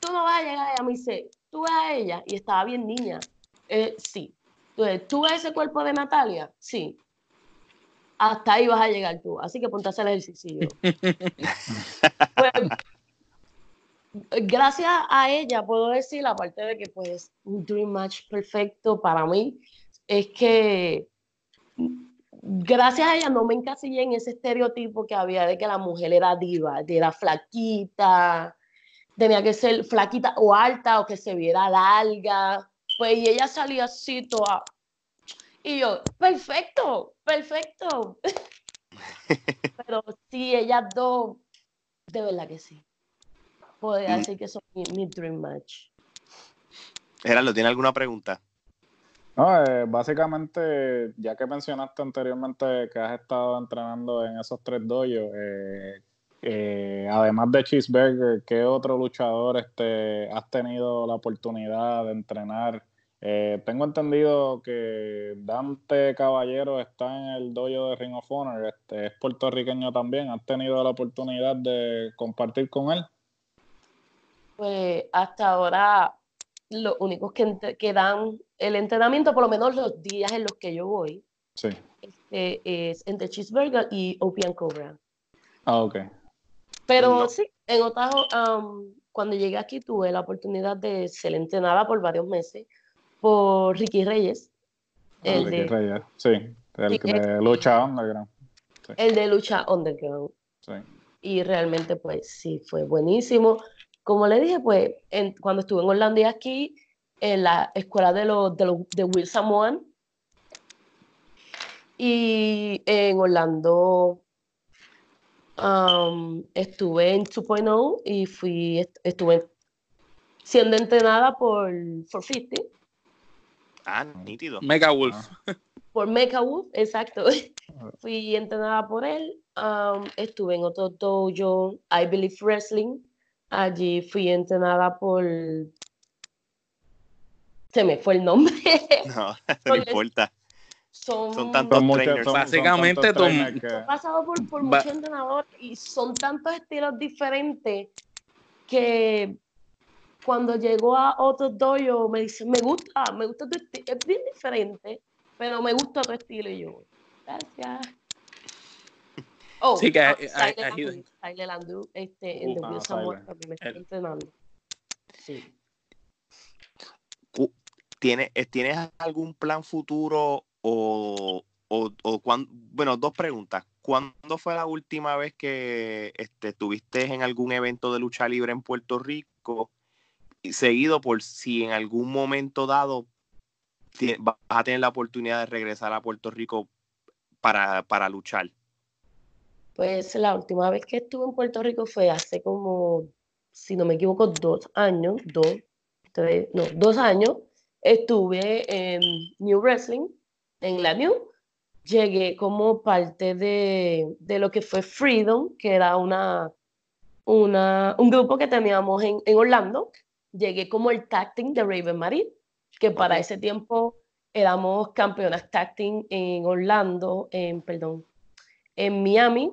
tú no vas a llegar. Y a mí dice, tú ves a ella y estaba bien niña. Eh, sí. Entonces, ¿tú ves ese cuerpo de Natalia? Sí. Hasta ahí vas a llegar tú. Así que ponte a hacer el ejercicio. [laughs] pues, gracias a ella puedo decir, aparte de que pues un dream match perfecto para mí, es que gracias a ella no me encasillé en ese estereotipo que había de que la mujer era diva, de era flaquita, tenía que ser flaquita o alta o que se viera larga. Pues y ella salía así toda. Y yo, perfecto, perfecto. [laughs] Pero sí, ellas dos, de verdad que sí. Podría mm. decir que son mi, dream match.
Gerardo, ¿tiene alguna pregunta?
No, eh, básicamente, ya que mencionaste anteriormente que has estado entrenando en esos tres doyos, eh, eh, además de Cheeseburger, ¿qué otro luchador este, has tenido la oportunidad de entrenar? Eh, tengo entendido que Dante Caballero está en el dojo de Ring of Honor, este, es puertorriqueño también. ¿Has tenido la oportunidad de compartir con él?
Pues hasta ahora los únicos que, que dan el entrenamiento, por lo menos los días en los que yo voy,
sí.
este, es entre Cheeseburger y Opian Cobra.
Ah, ok.
Pero sí, en Otago, cuando llegué aquí tuve la oportunidad de ser entrenada por varios meses por Ricky Reyes.
Ah, el Ricky de, Reyes, sí, el de lucha underground.
El de lucha underground.
Sí.
Y realmente, pues sí, fue buenísimo. Como le dije, pues cuando estuve en Orlando y aquí, en la escuela de, los, de, los, de Will Samoan, y en Orlando estuve en 2.0 y fui, estuve siendo entrenada por 450.
Ah, nítido.
Mega Wolf.
Ah. [laughs] Por Mega Wolf, exacto. [laughs] fui entrenada por él. estuve en otro dojo, I Believe Wrestling. Allí fui entrenada por. Se me fue el nombre. [laughs]
No, [laughs] no importa
son,
tantos
básicamente tú
he pasado por, por muchos entrenadores y son tantos estilos diferentes que cuando llego a otro dojo me dice me gusta, me gusta tu estilo, es bien diferente, pero me gusta tu estilo y yo, gracias. Oh, sí, que Silent Landru, este, en The Wheels también me está entrenando. Sí.
¿Tienes, ¿Tienes algún plan futuro o, o, cuando, bueno, dos preguntas. ¿Cuándo fue la última vez que este, estuviste en algún evento de lucha libre en Puerto Rico? Y seguido por si en algún momento dado vas a tener la oportunidad de regresar a Puerto Rico para, para luchar.
Pues la última vez que estuve en Puerto Rico fue hace como, si no me equivoco, dos años, dos, tres, no, dos años. Estuve en New Wrestling en la New, llegué como parte de, lo que fue Freedom, que era una, una, un grupo que teníamos en, Orlando. Llegué como el tag team de Raven Marie, que para ese tiempo éramos campeonas tag team en Orlando, en, perdón, en Miami,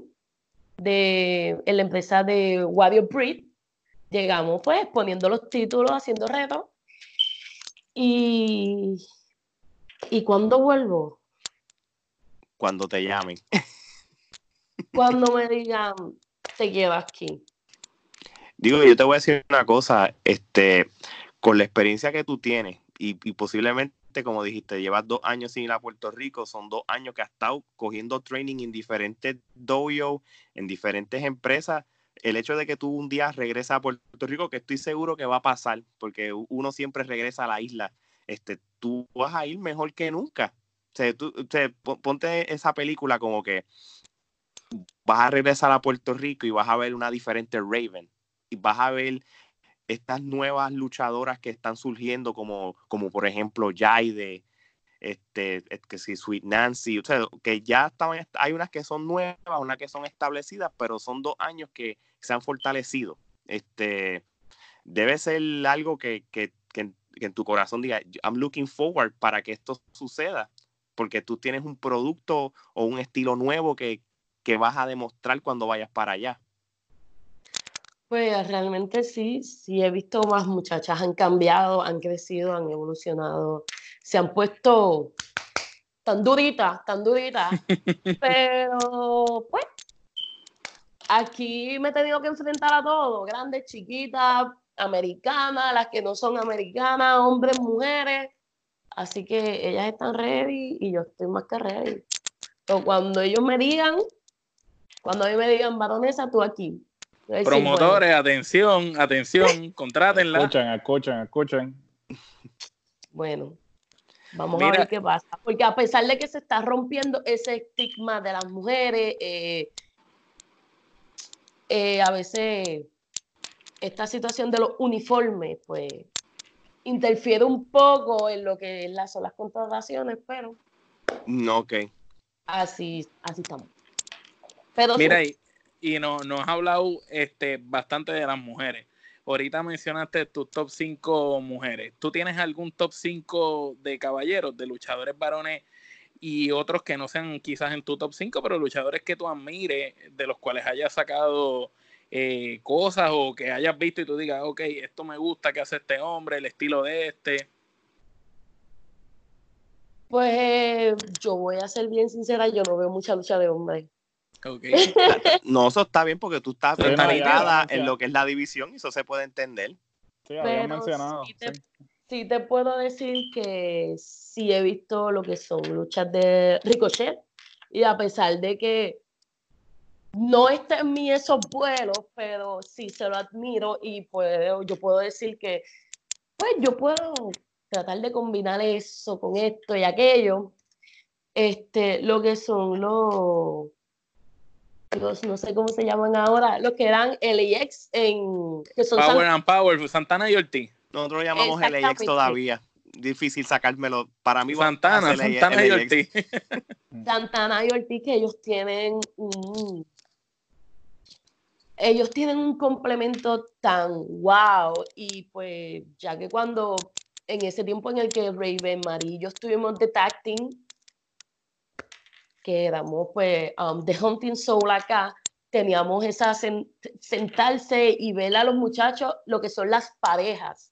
de, en la empresa de Warrior Breed. Llegamos pues poniendo los títulos, haciendo retos. Y ¿Y cuándo vuelvo?
Cuando te llamen. [laughs]
Cuando me digan, te quedas aquí.
Digo, yo te voy a decir una cosa, este, con la experiencia que tú tienes y, posiblemente, como dijiste, llevas dos años sin ir a Puerto Rico, son dos años que has estado cogiendo training en diferentes dojos, en diferentes empresas. El hecho de que tú un día regresas a Puerto Rico, que estoy seguro que va a pasar, porque uno siempre regresa a la isla, este, tú vas a ir mejor que nunca. O tú, ponte esa película como que vas a regresar a Puerto Rico y vas a ver una diferente Raven y vas a ver estas nuevas luchadoras que están surgiendo como, como por ejemplo Jaide, este, que si Sweet Nancy, o sea, que ya estaban, hay unas que son nuevas, unas que son establecidas, pero son dos años que se han fortalecido. Este, debe ser algo que, que, que, en tu corazón diga, I'm looking forward para que esto suceda, porque tú tienes un producto o un estilo nuevo que, que vas a demostrar cuando vayas para allá.
Pues realmente sí, sí he visto más muchachas, han cambiado, han crecido, han evolucionado, se han puesto tan duritas, tan duritas, pero pues aquí me he tenido que enfrentar a todo, grandes, chiquitas, americanas, las que no son americanas, hombres, mujeres, así que ellas están ready y yo estoy más que ready. Entonces, cuando ellos me digan, cuando ellos me digan, baronesa, tú aquí,
Promotores, atención, atención, [laughs] contrátenla.
Escuchen, escuchen, escuchen.
Bueno, vamos a ver qué pasa. Porque a pesar de que se está rompiendo ese estigma de las mujeres, eh, eh, a veces esta situación de los uniformes, pues, interfiere un poco en lo que son las contrataciones, pero.
No, ok.
Así, así estamos. Pero
Mira, ahí y no, nos has hablado este, bastante de las mujeres. Ahorita mencionaste tus top 5 mujeres. ¿Tú tienes algún top 5 de caballeros, de luchadores varones y otros que no sean quizás en tu top 5, pero luchadores que tú admires, de los cuales hayas sacado eh, cosas o que hayas visto y tú digas, ok, esto me gusta que hace este hombre, el estilo de este?
Pues yo voy a ser bien sincera, yo no veo mucha lucha de hombres. [laughs]
No, eso está bien porque tú estás mentalizada en lo que es la división y eso se puede entender.
Sí, había mencionado.
Sí te, puedo decir que sí he visto lo que son luchas de Ricochet y a pesar de que no está en mí esos vuelos, pero sí se lo admiro y puedo, yo puedo decir que pues yo puedo tratar de combinar eso con esto y aquello. Este, lo que son los no sé cómo se llaman ahora, los que eran LAX en... Que
son Power and Power, Santana y Ortiz.
Nosotros lo llamamos LAX todavía. Difícil sacármelo. Para mí
Santana, Santana y Ortiz. [laughs] [laughs]
Santana y Ortiz que ellos tienen Ellos tienen un complemento tan wow y pues ya que cuando en ese tiempo en el que Raven Marie y yo estuvimos de tacting que éramos pues um, The Hunting Soul acá, teníamos esa sentarse y ver a los muchachos lo que son las parejas.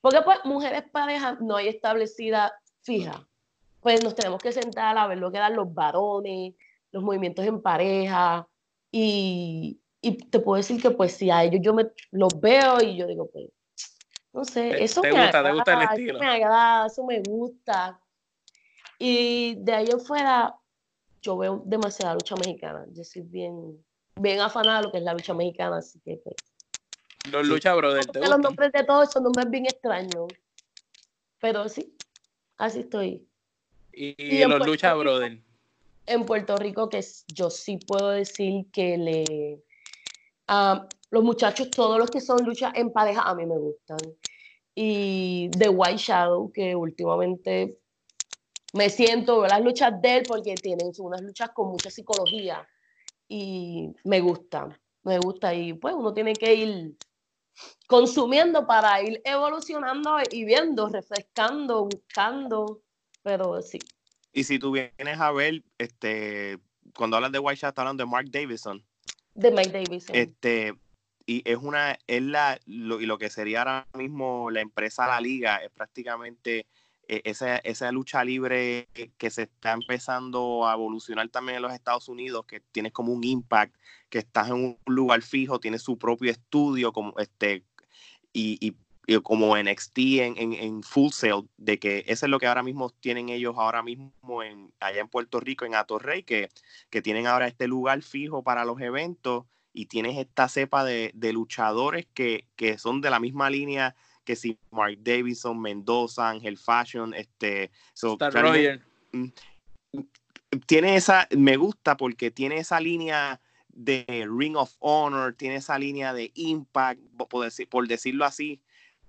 Porque pues mujeres parejas no hay establecida fija. Pues nos tenemos que sentar a ver lo que dan los varones, los movimientos en pareja. Y, y te puedo decir que pues si a ellos yo me los veo y yo digo, pues, no sé, eso me gusta, agrada, gusta el estilo. Eso me agrada, eso me gusta. Y de ahí afuera, yo veo demasiada lucha mexicana. Yo soy bien, bien afanada de lo que es la lucha mexicana, así que pues,
Los lucha brothers.
Los nombres de todos son nombres bien extraños. Pero sí, así estoy.
Y, los lucha brothers.
En Puerto Rico, que yo sí puedo decir que le. los muchachos, todos los que son luchas en pareja, a mí me gustan. Y The White Shadow, que últimamente me siento, veo las luchas de él porque tienen unas luchas con mucha psicología y me gusta, me gusta y pues uno tiene que ir consumiendo para ir evolucionando y viendo, refrescando, buscando, pero sí.
Y si tú vienes a ver, este, cuando hablas de White Shot, hablando de Mark Davison.
De Mike Davison.
Este, y es una, es la, lo, y lo que sería ahora mismo la empresa La Liga, es prácticamente esa, esa, lucha libre que se está empezando a evolucionar también en los Estados Unidos, que tienes como un impact, que estás en un lugar fijo, tienes su propio estudio, como este, y, y, como NXT en, en, en, Full Sail, de que eso es lo que ahora mismo tienen ellos ahora mismo en, allá en Puerto Rico, en Atorrey, que, que tienen ahora este lugar fijo para los eventos y tienes esta cepa de, de luchadores que, que son de la misma línea que si Mark Davidson, Mendoza, Ángel Fashion, este... Mm, tiene esa, me gusta porque tiene esa línea de Ring of Honor, tiene esa línea de Impact, por, decir, por decirlo así,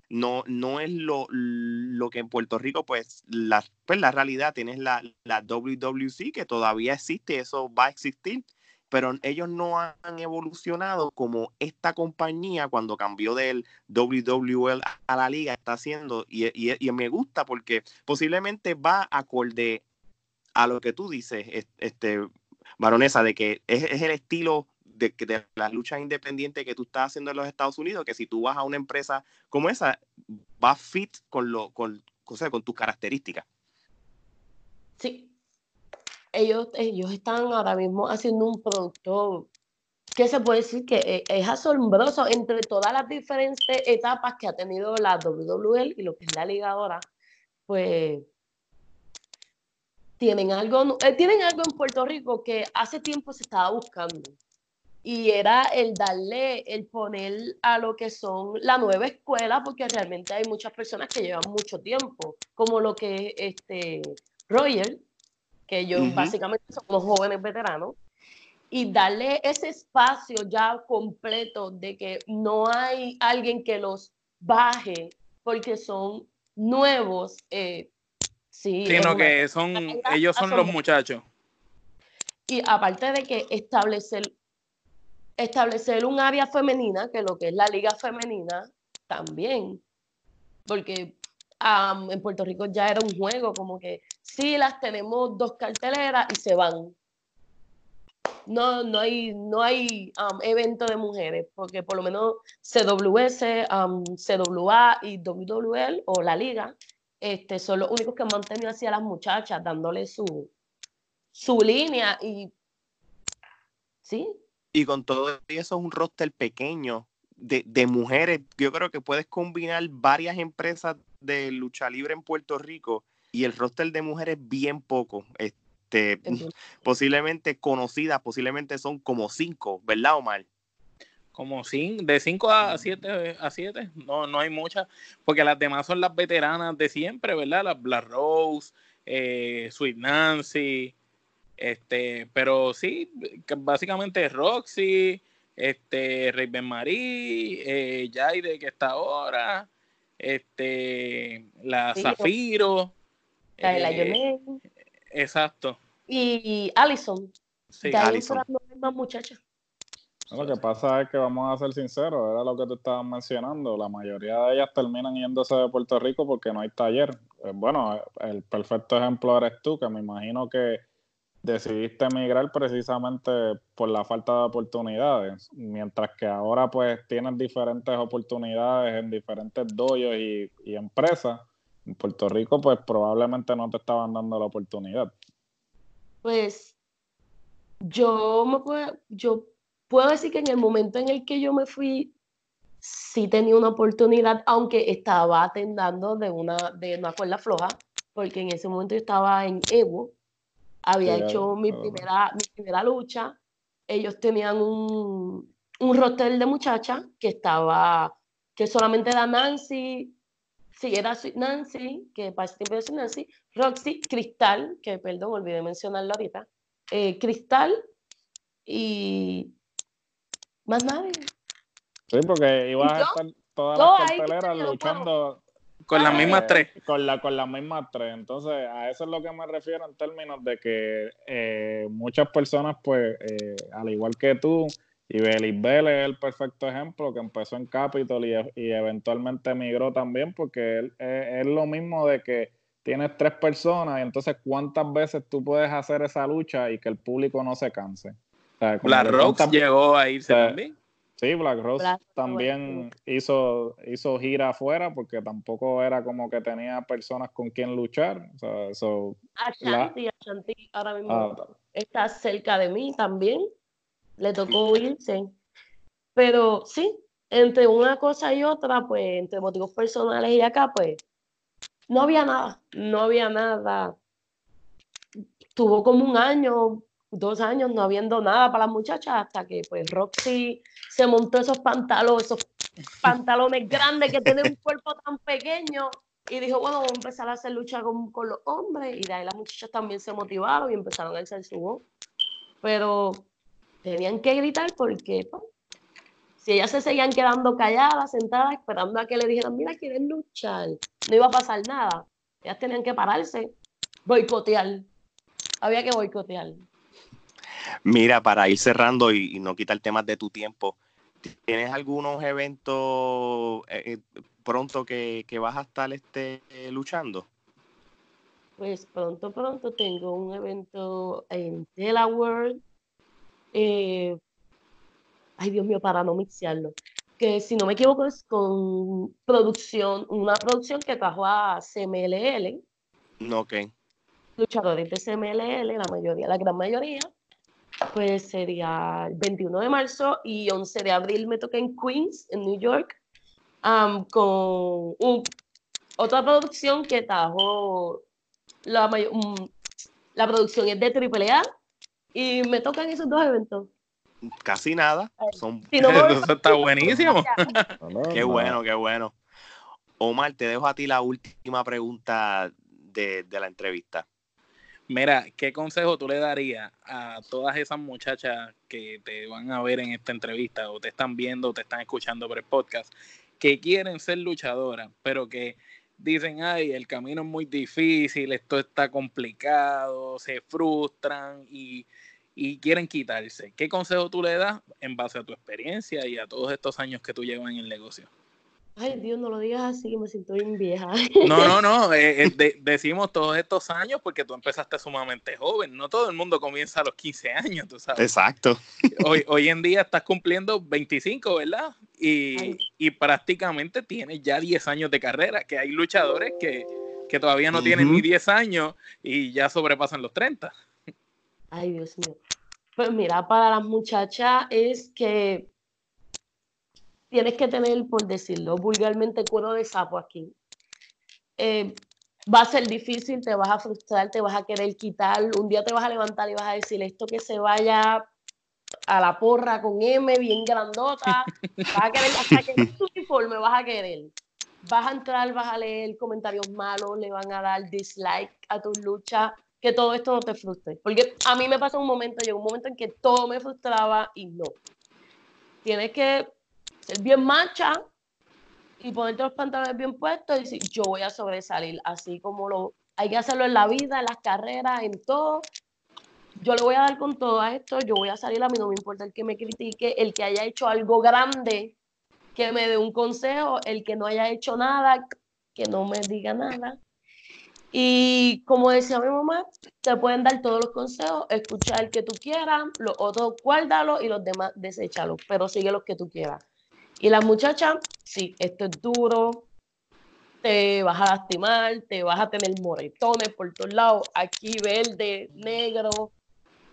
no, no es lo, lo, que en Puerto Rico, pues la, pues la realidad, tienes la, la WWC que todavía existe, eso va a existir, pero ellos no han evolucionado como esta compañía cuando cambió del WWL a la liga está haciendo y, me gusta porque posiblemente va acorde a lo que tú dices, este, baronesa, de que es, el estilo de, de las luchas independientes que tú estás haciendo en los Estados Unidos, que si tú vas a una empresa como esa, va fit con, lo, con, con tus características.
Sí, ellos, ellos están ahora mismo haciendo un producto que se puede decir que e, es, asombroso entre todas las diferentes etapas que ha tenido la WWL y lo que es la liga ahora, pues tienen algo, eh, tienen algo en Puerto Rico que hace tiempo se estaba buscando y era el darle, el poner a lo que son la nueva escuela, porque realmente hay muchas personas que llevan mucho tiempo, como lo que este Roger, que ellos básicamente son los jóvenes veteranos, y darle ese espacio ya completo de que no hay alguien que los baje porque son nuevos. Eh, sí,
sino que son, ellos son los muchachos.
Y aparte de que establecer, establecer un área femenina, que lo que es la liga femenina, también. Porque en Puerto Rico ya era un juego, como que sí las tenemos dos carteleras y se van. No, no hay, no hay evento de mujeres, porque por lo menos CWS, CWA y WWL o la liga este, son los únicos que han mantenido así a las muchachas, dándole su, su línea y sí.
Y con todo eso es un roster pequeño de, de, mujeres. Yo creo que puedes combinar varias empresas de lucha libre en Puerto Rico y el roster de mujeres bien poco. Este, [laughs] posiblemente conocidas, posiblemente son como cinco, ¿verdad, Omar?
Como cinco, de cinco a siete, a siete, no, no hay muchas, porque las demás son las veteranas de siempre, ¿verdad? Las Black Rose, eh, Sweet Nancy, este, pero sí, básicamente Roxy, este, Raven Marie, eh, Jaide que está ahora, este, la Zafiro.
La de la eh,
Exacto.
Y Allison. Sí, Allison. muchachas.
Lo que pasa es que vamos a ser sinceros, era lo que tú estabas mencionando, la mayoría de ellas terminan yéndose de Puerto Rico porque no hay taller. Eh, bueno, el perfecto ejemplo eres tú, que me imagino que decidiste emigrar precisamente por la falta de oportunidades, mientras que ahora pues tienes diferentes oportunidades en diferentes doyos y, empresas. En Puerto Rico pues probablemente no te estaban dando la oportunidad.
Pues yo me puedo, yo puedo decir que en el momento en el que yo me fui sí tenía una oportunidad, aunque estaba atendando de una, de una cuerda floja, porque en ese momento yo estaba en Evo, había hecho mi primera, mi primera lucha. Ellos tenían un, un roster de muchachas que estaba, que solamente era Nancy, sí, era Nancy, que para ese tiempo era Nancy, Roxy, Cristal, que perdón, olvidé mencionarlo ahorita, eh, Cristal y más nadie.
Sí, porque iba a estar todas las carteleras luchando
con las mismas tres.
Con, la, con las mismas tres. Entonces, a eso es lo que me refiero en términos de que eh, muchas personas, pues, eh, al igual que tú, y Belis Vélez es el perfecto ejemplo, que empezó en Capitol y, y eventualmente emigró también, porque es, lo mismo de que tienes tres personas y entonces cuántas veces tú puedes hacer esa lucha y que el público no se canse.
la Rox llegó a irse también.
Sí, Black Rose también hizo, hizo gira afuera porque tampoco era como que tenía personas con quien luchar. O sea,
Ashanti, Ashanti ahora mismo ah, está cerca de mí también. Le tocó irse. Pero sí, entre una cosa y otra, pues entre motivos personales y acá, pues no había nada, no había nada. Tuvo como un año dos años no habiendo nada para las muchachas hasta que pues Roxy se montó esos pantalones, esos [laughs] pantalones grandes que tienen un cuerpo tan pequeño y dijo, bueno, vamos a empezar a hacer lucha con, con, los hombres y de ahí las muchachas también se motivaron y empezaron a alzar su voz. Pero tenían que gritar porque pues, si ellas se seguían quedando calladas, sentadas, esperando a que le dijeran, mira, quieren luchar, no iba a pasar nada. Ellas tenían que pararse, boicotear. Había que boicotear.
Mira, para ir cerrando y, no quitar temas de tu tiempo, ¿tienes algunos eventos eh, eh, pronto que, vas a estar este, luchando?
Pues pronto, pronto tengo un evento en Delaware. Eh, ay, Dios mío, para no mixearlo. Que si no me equivoco es con producción, una producción que trajo a CMLL.
Ok.
Luchadores de CMLL, la mayoría, la gran mayoría pues sería el 21 de marzo y 11 de abril me toca en Queens, en New York, con otra producción que trajo la, la producción es de AAA y me tocan esos dos eventos.
Casi nada. Son... [laughs]
Eso está buenísimo. [laughs]
qué bueno, qué bueno. Omar, te dejo a ti la última pregunta de la entrevista.
Mira, ¿qué consejo tú le darías a todas esas muchachas que te van a ver en esta entrevista o te están viendo o te están escuchando por el podcast que quieren ser luchadoras, pero que dicen, ay, el camino es muy difícil, esto está complicado, se frustran y, y quieren quitarse? ¿Qué consejo tú le das en base a tu experiencia y a todos estos años que tú llevas en el negocio?
Ay, Dios, no lo digas así, me siento bien vieja.
No, no, no, [laughs] eh, eh, decimos todos estos años porque tú empezaste sumamente joven. No todo el mundo comienza a los 15 años, tú sabes.
Exacto.
Hoy, hoy en día estás cumpliendo 25, ¿verdad? Y, y prácticamente tienes ya 10 años de carrera, que hay luchadores que, que todavía no tienen ni 10 años y ya sobrepasan los 30.
Ay, Dios mío. Pues mira, para las muchachas es que tienes que tener, por decirlo vulgarmente, cuero de sapo aquí. Eh, va a ser difícil, te vas a frustrar, te vas a querer quitar, un día te vas a levantar y vas a decir esto que se vaya a la porra con M bien grandota, [laughs] vas a querer hasta que tu uniforme vas a querer. Vas a entrar, vas a leer comentarios malos, le van a dar dislike a tus luchas, que todo esto no te frustre. Porque a mí me pasó un momento, llegó un momento en que todo me frustraba y no. Tienes que ser bien macha y ponerte los pantalones bien puestos y decir, yo voy a sobresalir, así como lo hay que hacerlo en la vida, en las carreras, en todo. Yo le voy a dar con todo a esto, yo voy a salir, a mí no me importa el que me critique, el que haya hecho algo grande, que me dé un consejo, el que no haya hecho nada, que no me diga nada. Y como decía mi mamá, te pueden dar todos los consejos, escuchar el que tú quieras, los otros guárdalos y los demás deséchalos, pero sigue los que tú quieras. Y la muchacha, sí, esto es duro, te vas a lastimar, te vas a tener moretones por todos lados, aquí verde, negro,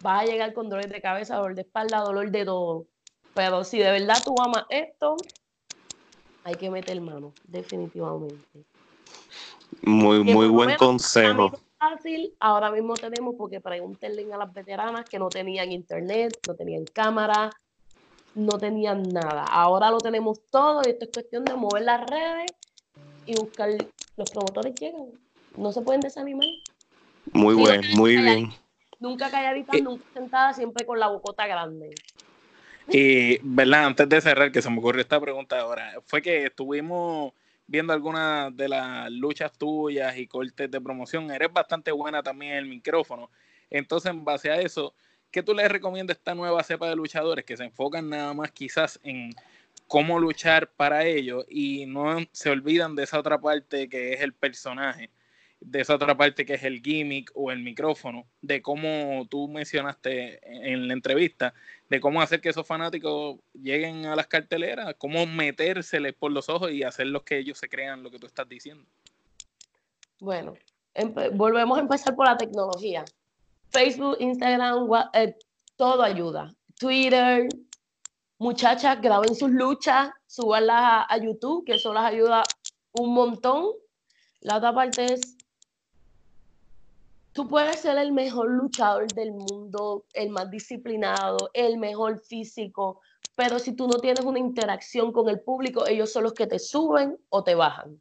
vas a llegar con dolor de cabeza, dolor de espalda, dolor de todo. Pero si de verdad tú amas esto, hay que meter mano, definitivamente.
Muy, muy buen consejo.
Fácil, ahora mismo tenemos, porque pregúntenle a las veteranas que no tenían internet, no tenían cámara, no tenían nada. Ahora lo tenemos todo y esto es cuestión de mover las redes y buscar. Los promotores llegan. No se pueden desanimar.
Muy bueno, muy bien.
Nunca calladita, eh, nunca sentada, siempre con la bocota grande.
Y, ¿verdad? Antes de cerrar, que se me ocurrió esta pregunta ahora, fue que estuvimos viendo algunas de las luchas tuyas y cortes de promoción. Eres bastante buena también en el micrófono. Entonces, en base a eso, ¿qué tú les recomiendas a esta nueva cepa de luchadores que se enfocan nada más quizás en cómo luchar para ellos y no se olvidan de esa otra parte que es el personaje? de esa otra parte que es el gimmick o el micrófono, de cómo tú mencionaste en la entrevista, de cómo hacer que esos fanáticos lleguen a las carteleras, cómo metérseles por los ojos y hacer los que ellos se crean lo que tú estás diciendo.
Bueno, volvemos a empezar por la tecnología. Facebook, Instagram, eh, todo ayuda. Twitter, muchachas, graben sus luchas, subanlas a, YouTube, que eso las ayuda un montón. La otra parte es, tú puedes ser el mejor luchador del mundo, el más disciplinado, el mejor físico, pero si tú no tienes una interacción con el público, ellos son los que te suben o te bajan.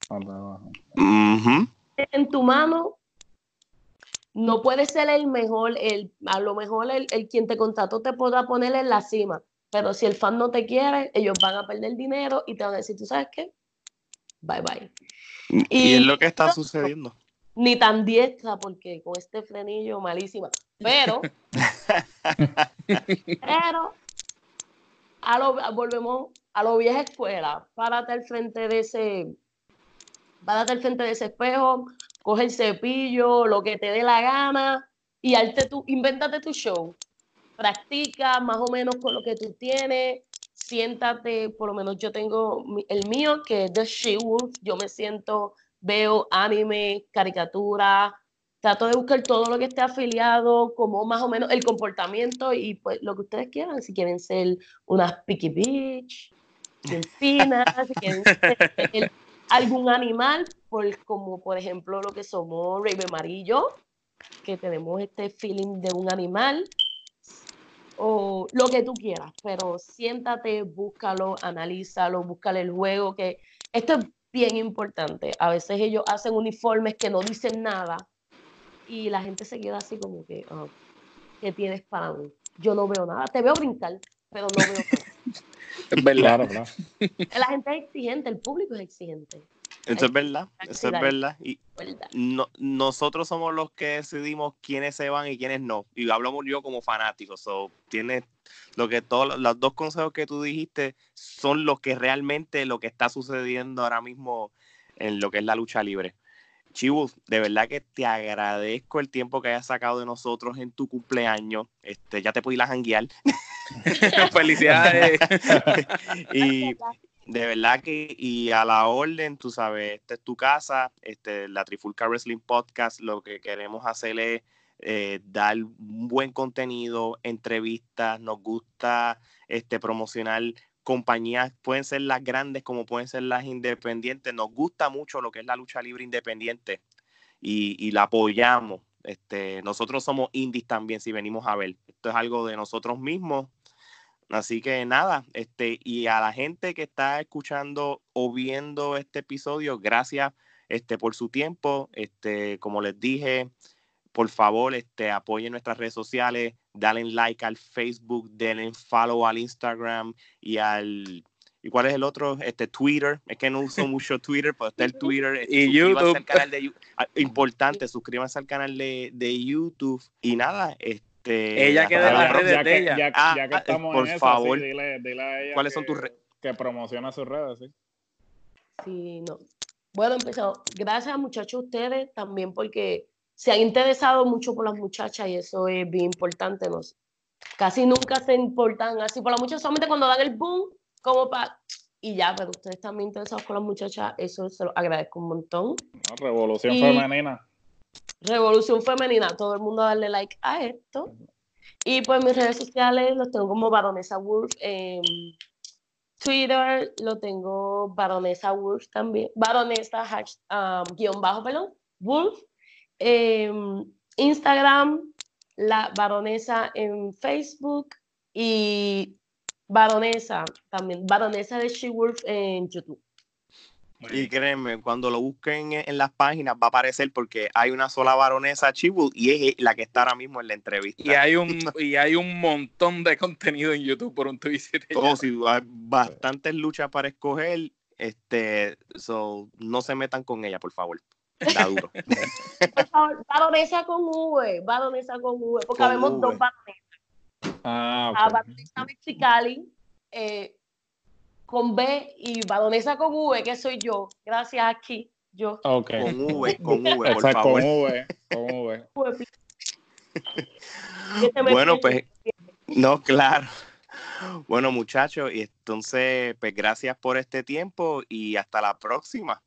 En tu mano, no puedes ser el mejor, el, a lo mejor el, el quien te contrató te podrá poner en la cima, pero si el fan no te quiere, ellos van a perder dinero y te van a decir, ¿tú sabes qué? Bye bye.
Y, es lo que está sucediendo.
Ni tan diestra, porque con este frenillo malísima. Pero, [laughs] pero, a lo, volvemos a lo vieja escuela. Párate al frente de ese, párate al frente de ese espejo, coge el cepillo, lo que te dé la gana y arte tu, invéntate tu show. Practica más o menos con lo que tú tienes, siéntate, por lo menos yo tengo el mío, que es The She Wolf, yo me siento, veo anime, caricatura, trato de buscar todo lo que esté afiliado, como más o menos el comportamiento y pues lo que ustedes quieran, si quieren ser unas Picky Beach, [laughs] delfinas, si quieren ser algún animal, pues como por ejemplo lo que somos Raven Amarillo, que tenemos este feeling de un animal, o lo que tú quieras, pero siéntate, búscalo, analízalo, búscale el juego, que esto es bien importante. A veces ellos hacen uniformes que no dicen nada y la gente se queda así como que, oh, ¿qué tienes para mí? Yo no veo nada, te veo brincar, pero no veo nada. [laughs]
es verdad.
La gente es exigente, el público es exigente.
Eso es verdad, eso es verdad. Y no, nosotros somos los que decidimos quiénes se van y quiénes no. Y hablamos yo como fanático. So, tienes lo que todos los dos consejos que tú dijiste son los que realmente lo que está sucediendo ahora mismo en lo que es la lucha libre. Chibu, de verdad que te agradezco el tiempo que hayas sacado de nosotros en tu cumpleaños. Este, ya te pude ir a janguear. [laughs] [laughs]
Felicidades. [laughs]
y, de verdad que, y a la orden, tú sabes, esta es tu casa, este, la Trifulca Wrestling Podcast, lo que queremos hacer es eh, dar un buen contenido, entrevistas, nos gusta este, promocionar compañías, pueden ser las grandes como pueden ser las independientes, nos gusta mucho lo que es la lucha libre independiente y, y la apoyamos. Este, nosotros somos indies también, si venimos a ver. Esto es algo de nosotros mismos Así que nada, este, y a la gente que está escuchando o viendo este episodio, gracias este, por su tiempo. Este, como les dije, por favor, este, apoyen nuestras redes sociales, denle like al Facebook, denle follow al Instagram y al ¿Y cuál es el otro? Este Twitter. Es que no uso [laughs] mucho Twitter, pero está el Twitter.
y YouTube.
Ah, importante, suscríbanse al canal de, de YouTube. Y nada, este
este, ella queda en las redes de ella.
Ya,
ah,
que estamos
por
en
favor.
dile, dile, a ella
¿Cuáles son tus redes?
Que promociona sus redes, sí.
Sí, no. Bueno, empezamos. Gracias, muchachos, a ustedes también porque se han interesado mucho por las muchachas y eso es bien importante. ¿no? Casi nunca se importan así por las muchachas, solamente cuando dan el boom, como para. Y ya, pero ustedes también interesados con las muchachas, eso se lo agradezco un montón.
revolución femenina.
Revolución Femenina, todo el mundo darle like a esto. Y pues mis redes sociales los tengo como Baronesa Wolf en Twitter, lo tengo Baronesa Wolf también, Baronesa um, guion bajo, perdón, Wolf. Instagram, la Baronesa en Facebook y Baronesa también, Baronesa de She Wolf en YouTube.
Y créeme, cuando lo busquen en, las páginas va a aparecer porque hay una sola baronesa Chibu y es la que está ahora mismo en la entrevista.
Y hay un, [laughs] y hay un montón de contenido en YouTube por un Twitter.
Oh, sí, hay bastantes luchas para escoger. Este, so, no se metan con ella, por favor. Está duro. [laughs]
por favor, baronesa con V, baronesa con V, porque habemos dos baronesas. Ah, okay. La baronesa Mexicali, eh, con B y baronesa con V, que soy yo, gracias aquí. Yo.
Ok.
Con V, con V, [laughs] por
Exacto,
favor.
con V, con V. [laughs]
Bueno, pues, no, claro. Bueno, muchachos, y entonces, pues gracias por este tiempo y hasta la próxima.